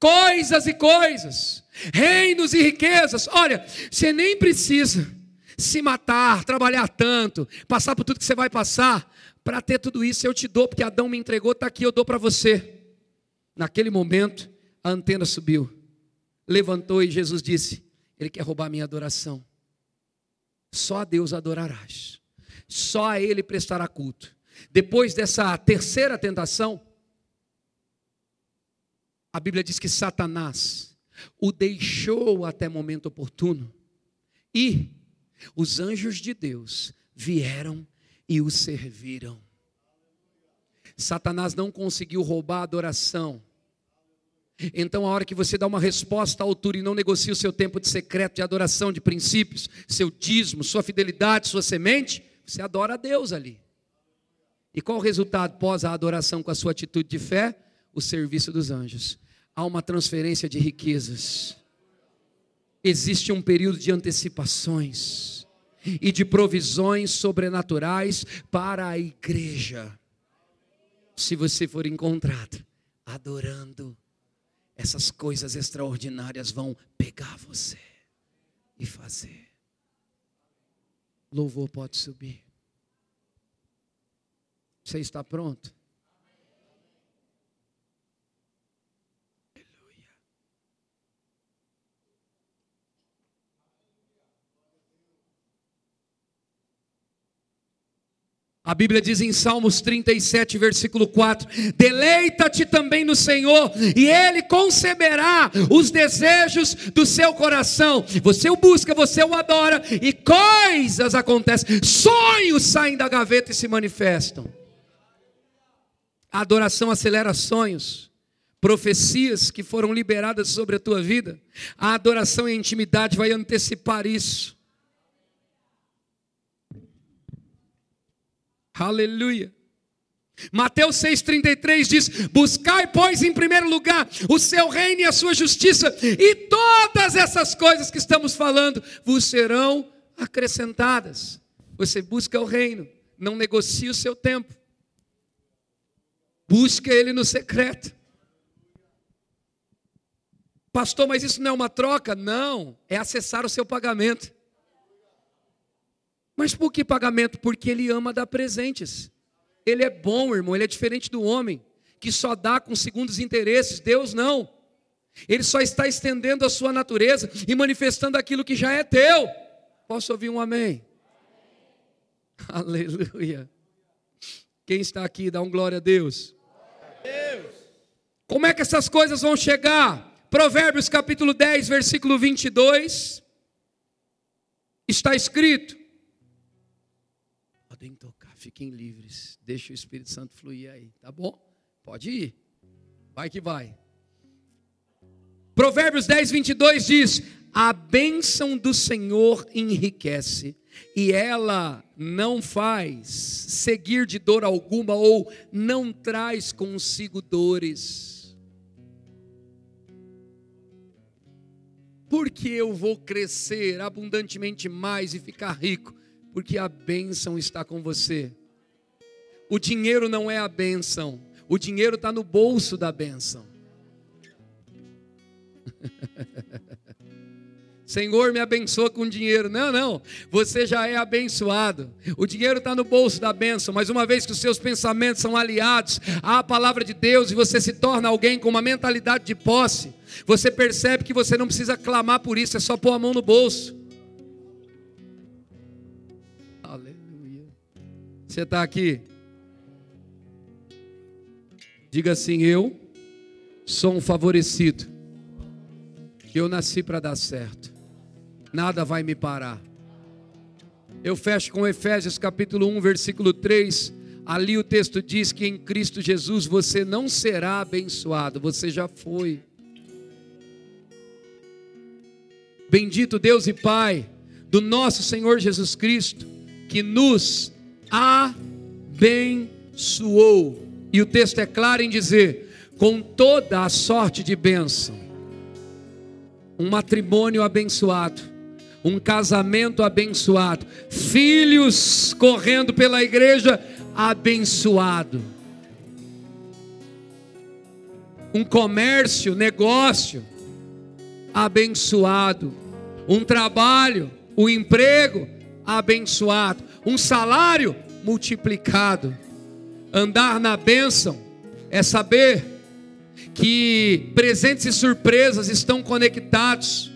coisas e coisas, reinos e riquezas. Olha, você nem precisa se matar, trabalhar tanto, passar por tudo que você vai passar, para ter tudo isso eu te dou, porque Adão me entregou, está aqui, eu dou para você. Naquele momento, a antena subiu, levantou e Jesus disse: Ele quer roubar minha adoração. Só a Deus adorarás. Só a Ele prestará culto. Depois dessa terceira tentação, a Bíblia diz que Satanás o deixou até momento oportuno e os anjos de Deus vieram e o serviram. Satanás não conseguiu roubar a adoração então, a hora que você dá uma resposta à altura e não negocia o seu tempo de secreto, de adoração, de princípios, seu dízimo, sua fidelidade, sua semente, você adora a Deus ali. E qual o resultado pós a adoração com a sua atitude de fé? O serviço dos anjos. Há uma transferência de riquezas. Existe um período de antecipações e de provisões sobrenaturais para a igreja. Se você for encontrado adorando essas coisas extraordinárias vão pegar você e fazer. Louvor pode subir. Você está pronto? A Bíblia diz em Salmos 37, versículo 4: Deleita-te também no Senhor, e Ele conceberá os desejos do seu coração. Você o busca, você o adora, e coisas acontecem, sonhos saem da gaveta e se manifestam. A adoração acelera sonhos, profecias que foram liberadas sobre a tua vida. A adoração e a intimidade vai antecipar isso. Aleluia. Mateus 6,33 diz: Buscai, pois, em primeiro lugar o seu reino e a sua justiça, e todas essas coisas que estamos falando vos serão acrescentadas. Você busca o reino, não negocia o seu tempo, busca ele no secreto. Pastor, mas isso não é uma troca? Não, é acessar o seu pagamento. Mas por que pagamento? Porque ele ama dar presentes. Ele é bom, irmão, ele é diferente do homem, que só dá com segundos interesses. Deus não. Ele só está estendendo a sua natureza e manifestando aquilo que já é teu. Posso ouvir um amém? Aleluia. Quem está aqui, dá um glória a Deus. Deus. Como é que essas coisas vão chegar? Provérbios capítulo 10, versículo 22, está escrito: podem tocar, fiquem livres, deixa o Espírito Santo fluir aí, tá bom? Pode ir, vai que vai. Provérbios 10, 22 diz: A bênção do Senhor enriquece, e ela não faz seguir de dor alguma, ou não traz consigo dores. Porque eu vou crescer abundantemente mais e ficar rico? Porque a bênção está com você. O dinheiro não é a bênção, o dinheiro está no bolso da bênção. Senhor, me abençoa com dinheiro. Não, não. Você já é abençoado. O dinheiro está no bolso da bênção, mas uma vez que os seus pensamentos são aliados à palavra de Deus e você se torna alguém com uma mentalidade de posse, você percebe que você não precisa clamar por isso, é só pôr a mão no bolso. Você está aqui? Diga assim: Eu sou um favorecido eu nasci para dar certo. Nada vai me parar. Eu fecho com Efésios capítulo 1, versículo 3. Ali o texto diz que em Cristo Jesus você não será abençoado, você já foi. Bendito Deus e Pai do nosso Senhor Jesus Cristo, que nos abençoou. E o texto é claro em dizer: com toda a sorte de bênção um matrimônio abençoado, um casamento abençoado, filhos correndo pela igreja abençoado, um comércio, negócio abençoado, um trabalho, um emprego abençoado, um salário multiplicado. Andar na bênção é saber que presentes e surpresas estão conectados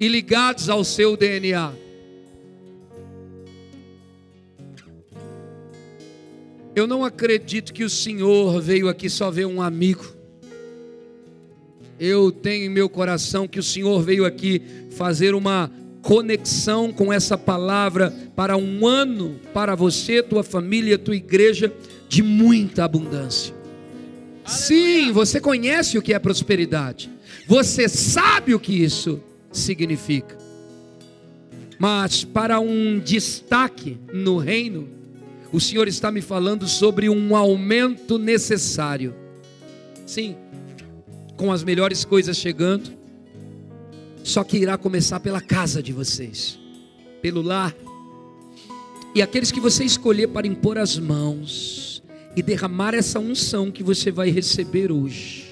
e ligados ao seu DNA. Eu não acredito que o Senhor veio aqui só ver um amigo. Eu tenho em meu coração que o Senhor veio aqui fazer uma conexão com essa palavra para um ano para você, tua família, tua igreja de muita abundância. Sim, você conhece o que é prosperidade. Você sabe o que isso significa. Mas para um destaque no reino, o Senhor está me falando sobre um aumento necessário. Sim, com as melhores coisas chegando, só que irá começar pela casa de vocês, pelo lar. E aqueles que você escolher para impor as mãos, e derramar essa unção que você vai receber hoje.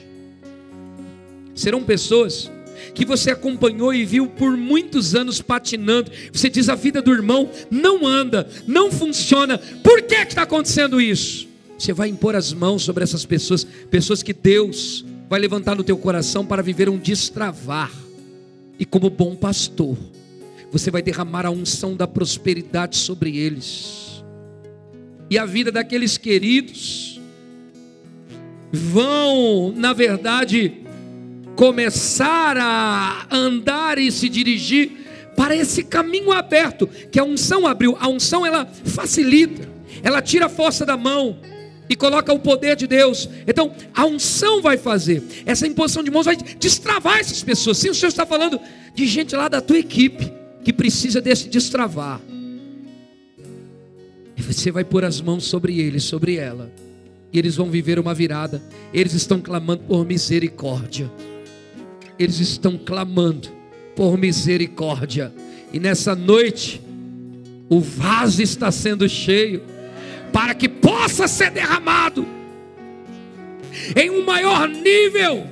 Serão pessoas que você acompanhou e viu por muitos anos patinando. Você diz: a vida do irmão não anda, não funciona. Por que está acontecendo isso? Você vai impor as mãos sobre essas pessoas, pessoas que Deus vai levantar no teu coração para viver um destravar. E como bom pastor, você vai derramar a unção da prosperidade sobre eles e a vida daqueles queridos vão, na verdade, começar a andar e se dirigir para esse caminho aberto que a unção abriu. A unção ela facilita, ela tira a força da mão e coloca o poder de Deus. Então, a unção vai fazer, essa imposição de mãos vai destravar essas pessoas. Sim, o Senhor está falando de gente lá da tua equipe que precisa desse destravar. E você vai pôr as mãos sobre eles, sobre ela. E eles vão viver uma virada. Eles estão clamando por misericórdia. Eles estão clamando por misericórdia. E nessa noite, o vaso está sendo cheio para que possa ser derramado em um maior nível,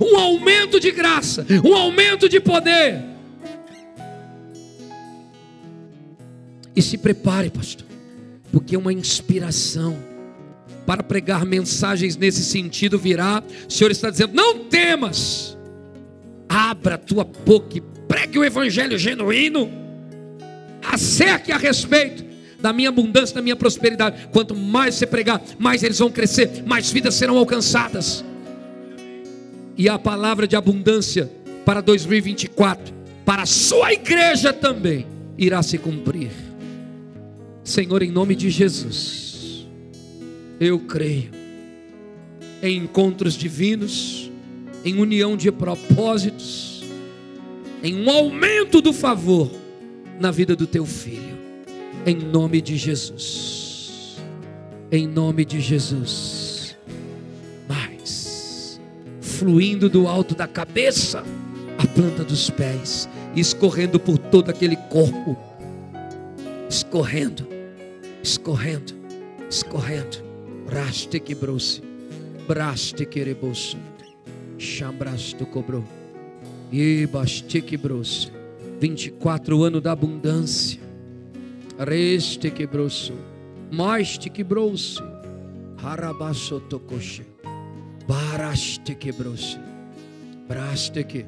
um aumento de graça, um aumento de poder. E se prepare, pastor porque uma inspiração para pregar mensagens nesse sentido virá. O Senhor está dizendo: não temas, abra a tua boca e pregue o evangelho genuíno, acerque a respeito da minha abundância, da minha prosperidade. Quanto mais você pregar, mais eles vão crescer, mais vidas serão alcançadas. e a palavra de abundância para 2024, para a sua igreja também, irá se cumprir. Senhor, em nome de Jesus, eu creio em encontros divinos, em união de propósitos, em um aumento do favor na vida do teu filho, em nome de Jesus. Em nome de Jesus. Mais, fluindo do alto da cabeça, a planta dos pés, escorrendo por todo aquele corpo, escorrendo, escorrendo, escorrendo. Raste quebrou-se, braste querebou-se, cobrou, e baste quebrou-se. 24 anos da abundância. Reste quebrou-se, mais te quebrou-se, harabasso tocou-se, baraste quebrou-se, braste que